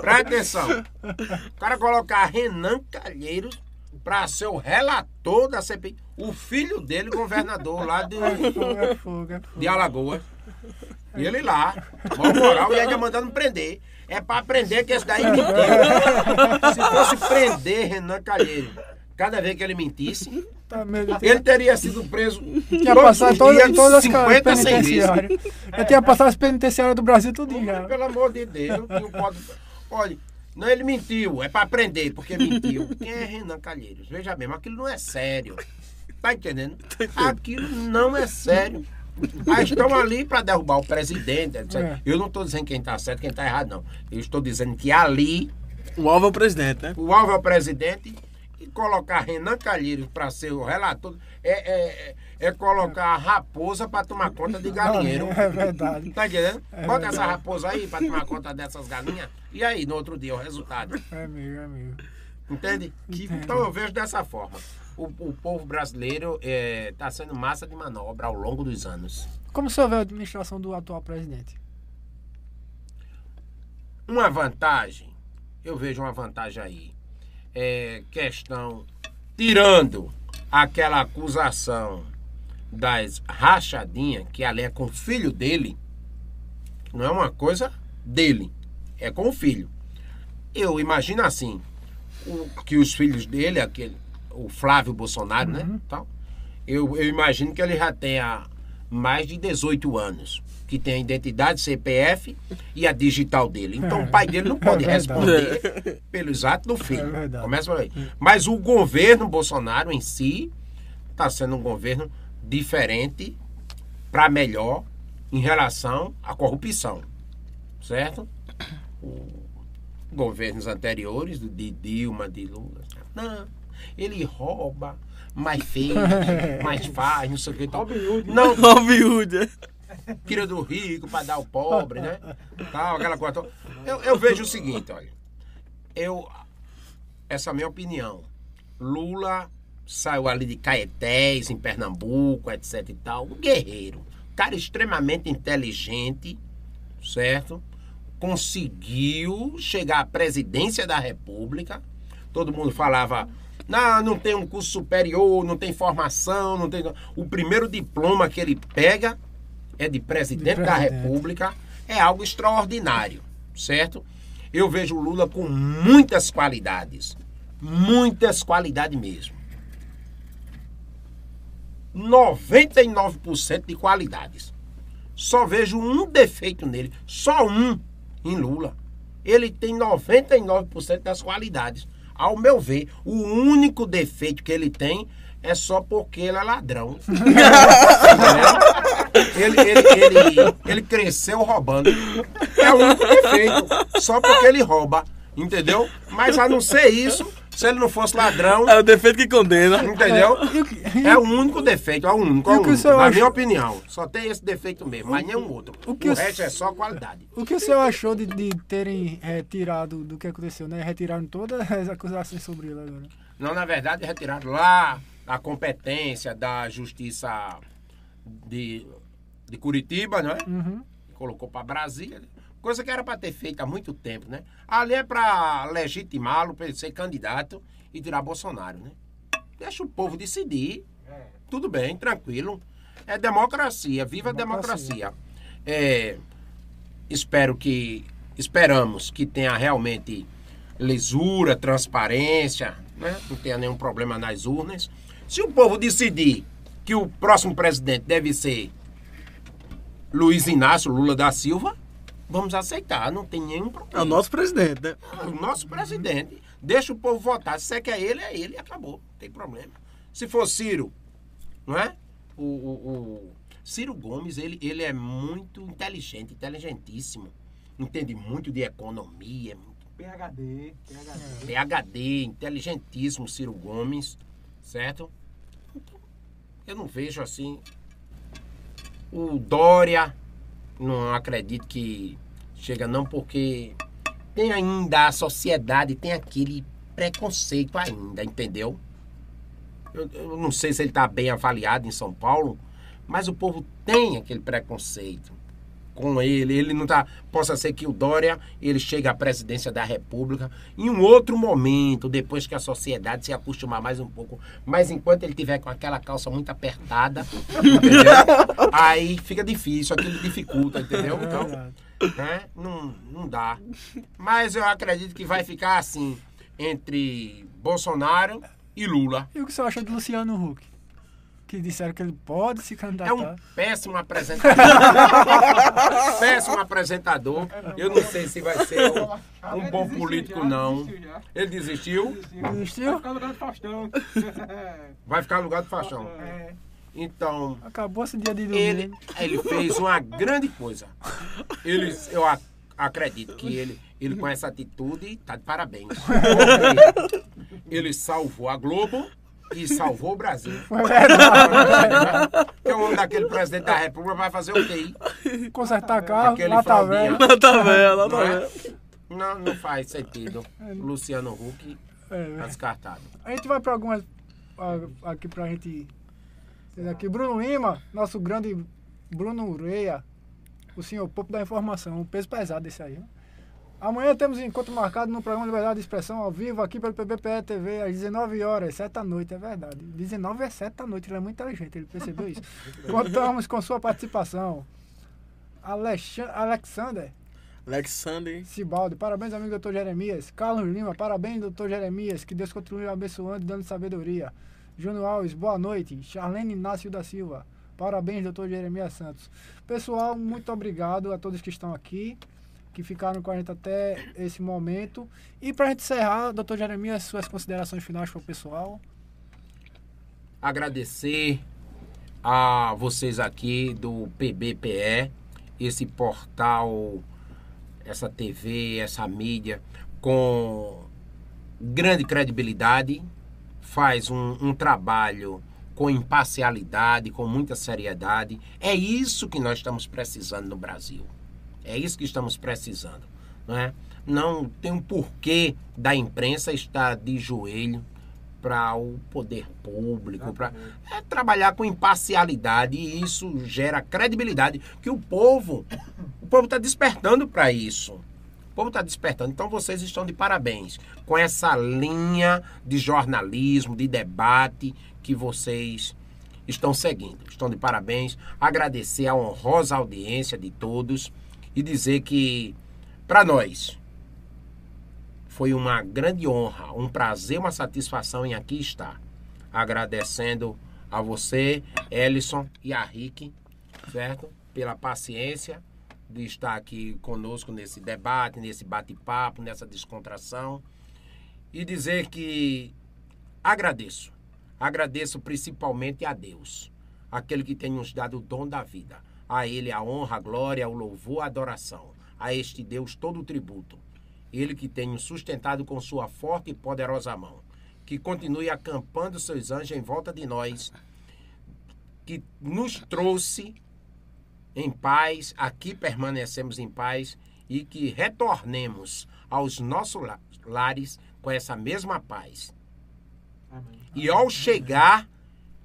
Presta atenção. O cara colocar Renan Calheiros para ser o relator da CPI. O filho dele, governador lá de, É é é de Alagoas. E ele lá, mó moral, e ainda mandando prender. É pra prender que esse daí mentiu. Se fosse prender Renan Calheiro, cada vez que ele mentisse, Tá ele teria sido preso tinha passado em todas as 50, 100 vezes. penitenciárias. Eu tinha passado as penitenciárias do Brasil tudo já. Pelo amor de Deus, não pode... Olha, não, ele mentiu, é pra prender, porque mentiu. Quem é Renan Calheiros? Veja mesmo, aquilo não é sério. Tá entendendo? Aquilo não é sério. Ah, estão ali para derrubar o presidente. É. Eu não estou dizendo quem está certo, quem está errado, não. Eu estou dizendo que ali O alvo é o presidente, né? o alvo é o presidente E colocar Renan Calheiros para ser o relator é, é, é colocar a raposa para tomar conta de galinheiro. É verdade. Tá entendendo? É Bota essa verdade. raposa aí para tomar conta dessas galinhas. E aí, no outro dia, o resultado. É mesmo, é mesmo. Entende? Entendo. Então eu vejo dessa forma. O, o povo brasileiro está sendo massa de manobra ao longo dos anos. Como o senhor vê a administração do atual presidente? Uma vantagem, eu vejo uma vantagem aí. É questão, tirando aquela acusação das rachadinhas, que ali é com o filho dele, não é uma coisa dele, é com o filho. Eu imagino assim, o- que os filhos dele, aquele, o Flávio Bolsonaro, né? Tal, eu, eu imagino que ele já tenha mais de 18 anos, que tem a identidade CPF e a digital dele. Então o pai dele não pode É responder pelos atos do É filho. verdade. Começa por aí. Mas o governo Bolsonaro em si está sendo um governo diferente para melhor em relação à corrupção. Certo? O- governos anteriores, do- de Dilma, de Lula. Não, ele rouba, mas fez, (laughs) mas faz, não sei o que. Tal. Não, Ó, viúva. tira do rico para dar ao pobre, né? Tal, aquela coisa. Eu, eu vejo o seguinte, olha. Eu, essa é a minha opinião. Lula saiu ali de Caetés, em Pernambuco, etc e tal. Um guerreiro. Cara extremamente inteligente, certo? Conseguiu chegar à presidência da República. Todo mundo falava, não, não tem um curso superior, não tem formação, não tem. O primeiro diploma que ele pega é de presidente, De da presidente. República. É algo extraordinário, certo? Eu vejo o Lula com muitas qualidades. Muitas qualidades mesmo. 99% de qualidades. Só vejo um defeito nele, só um em Lula. Ele tem 99% das qualidades. Ao meu ver, o único defeito que ele tem é só porque ele é ladrão. (laughs) Ele, ele, ele, ele cresceu roubando. É o único defeito. Só porque ele rouba. Entendeu? Mas a não ser isso, se ele não fosse ladrão, É o defeito que condena. entendeu? O que- É o único defeito, é o único, é o o que o único. Na acha? minha opinião. Só tem esse defeito mesmo, mas nenhum outro. o O, que o resto s- é só qualidade. O que o senhor achou de, de terem eh, tirado do que aconteceu, né? Retiraram todas as acusações sobre ele agora. Não, na verdade, retiraram lá a competência da justiça de, de Curitiba, não é? Uhum. Colocou para Brasília. Coisa que era para ter feito há muito tempo, né? Ali é para legitimá-lo, para ele ser candidato e tirar Bolsonaro, né? Deixa o povo decidir. Tudo bem, tranquilo. É democracia, viva a democracia. É, espero que. Esperamos que tenha realmente lisura, transparência, né? não tenha nenhum problema nas urnas. Se o povo decidir que o próximo presidente deve ser Luiz Inácio Lula da Silva, vamos aceitar, não tem nenhum É problema. o nosso presidente, né? O nosso presidente. Deixa o povo votar. Se você quer ele, é ele e acabou. Não tem problema. Se for Ciro, não é? O, o- o Ciro Gomes, ele, ele é muito inteligente, inteligentíssimo. Entende muito de economia, PHD, PHD. PHD, inteligentíssimo Ciro Gomes, certo? Então, eu não vejo assim. O Dória, não acredito que chega não, porque tem ainda a sociedade, tem aquele preconceito ainda, entendeu? Eu, eu não sei se ele está bem avaliado em São Paulo, mas o povo tem aquele preconceito com ele. Ele não tá. Possa ser que o Dória ele chegue à presidência da República em um outro momento, depois que a sociedade se acostumar mais um pouco. Mas enquanto ele tiver com aquela calça muito apertada, entendeu? (laughs) Aí fica difícil, aquilo dificulta, entendeu? É Então, né? Não, não dá. Mas eu acredito que vai ficar assim entre Bolsonaro e Lula. E o que senhor acha de Luciano Huck? Que disseram que ele pode se É candidatar. um péssimo apresentador. (laughs) péssimo apresentador. Eu não sei se vai ser um, um bom político, não. Ele desistiu, Vai Desistiu? ficar no lugar do Faustão. (laughs) vai ficar no lugar do Faixão. É. Então, Acabou esse dia de ele, domingo. ele fez uma grande coisa. Ele, eu ac- acredito que ele, Ele com essa atitude tá de parabéns. (laughs) Ele salvou a Globo e salvou o Brasil. (laughs) Que é um daquele presidente da República vai fazer o quê? Consertar carro, Aquele lá tá fraldinha. velho. Nota velha, é? velha. não, não faz sentido. Luciano Huck É, tá descartado. A gente vai para algumas aqui pra gente. Aqui, Bruno Lima, nosso grande Bruno Ureia, o senhor Popo da Informação, um peso pesado esse aí. né? Amanhã temos encontro marcado no programa Liberdade de Expressão ao vivo aqui pelo PBPE TV às 19 horas, 7 da noite, é verdade. 19 é 7 da noite, ele é muito inteligente, ele percebeu isso. (laughs) Contamos com sua participação. Alexan- Alexander Alexander. Sibaldi, parabéns, amigo doutor Jeremias. Carlos Lima, parabéns, doutor Jeremias. Que Deus continue abençoando e dando sabedoria. Júnior Alves, boa noite. Charlene Inácio da Silva, parabéns, doutor Jeremias Santos. Pessoal, muito obrigado a todos que estão aqui, que ficaram com a gente até esse momento. E para a gente encerrar, doutor Jeremias, suas considerações finais para o pessoal. agradecer a vocês aqui do PBPE, esse portal, essa TV, essa mídia com grande credibilidade, faz um, um trabalho com imparcialidade, com muita seriedade. É isso que nós estamos precisando no Brasil. É isso que estamos precisando, não é? Não tem um porquê da imprensa estar de joelho para o poder público, para é trabalhar com imparcialidade e isso gera credibilidade que o povo, o povo está despertando para isso. O povo está despertando. Então vocês estão de parabéns com essa linha de jornalismo, de debate que vocês estão seguindo. Estão de parabéns. Agradecer a honrosa audiência de todos e dizer que para nós foi uma grande honra, um prazer, uma satisfação em aqui estar. Agradecendo a você, Ellison e a Rick, certo? Pela paciência de estar aqui conosco nesse debate, nesse bate-papo, nessa descontração. E dizer que agradeço. Agradeço principalmente a Deus, aquele que tem nos dado o dom da vida. A Ele a honra, a glória, o louvor, a adoração. A este Deus todo o tributo. Ele que tem nos sustentado com sua forte e poderosa mão. Que continue acampando seus anjos em volta de nós. Que nos trouxe em paz, aqui permanecemos em paz e que retornemos aos nossos la- lares com essa mesma paz. E ao chegar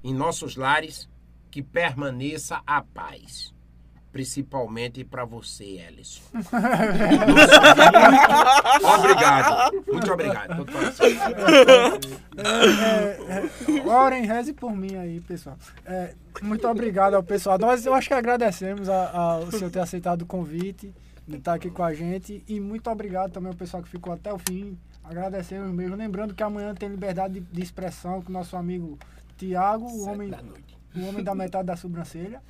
em nossos lares, que permaneça a paz. Principalmente para você, Ellison. (laughs) obrigado. Muito obrigado. É, é, orem, reze por mim aí, pessoal. É, muito obrigado ao pessoal. Nós, eu acho que agradecemos a- ao senhor ter aceitado o convite de estar aqui com a gente. E muito obrigado também ao pessoal que ficou até o fim. Agradecemos mesmo. Lembrando que amanhã tem liberdade de, de expressão com o nosso amigo Tiago, o homem, o homem da metade da sobrancelha.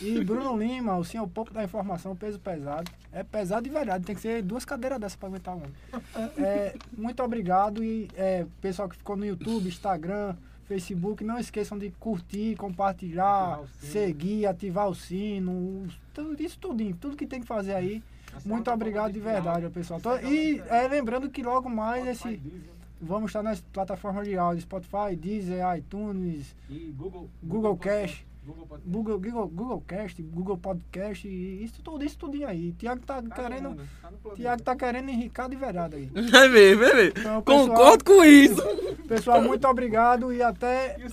E Bruno Lima, o senhor pouco da informação, peso pesado. É pesado de verdade, tem que ser duas cadeiras dessas para aguentar um. (laughs) É, muito obrigado e é, pessoal que ficou no YouTube, Instagram, Facebook, não esqueçam de curtir, compartilhar, seguir, ativar o sino, tudo isso tudinho, tudo que tem que fazer aí. Muito obrigado de verdade, pessoal. Tô- E é, lembrando que logo mais esse vamos estar nas plataformas de áudio, Spotify, Deezer, iTunes, E Google. Google Cash. Google Podcast. Google, Google, Google Cast, Google Podcast, e isso tudo, isso tudinho aí. Tiago tá Tá querendo, mundo, tá. Tiago tá querendo enricar de verdade aí. É mesmo, é mesmo. Então, pessoal- Concordo com isso. Pessoal, muito obrigado e até E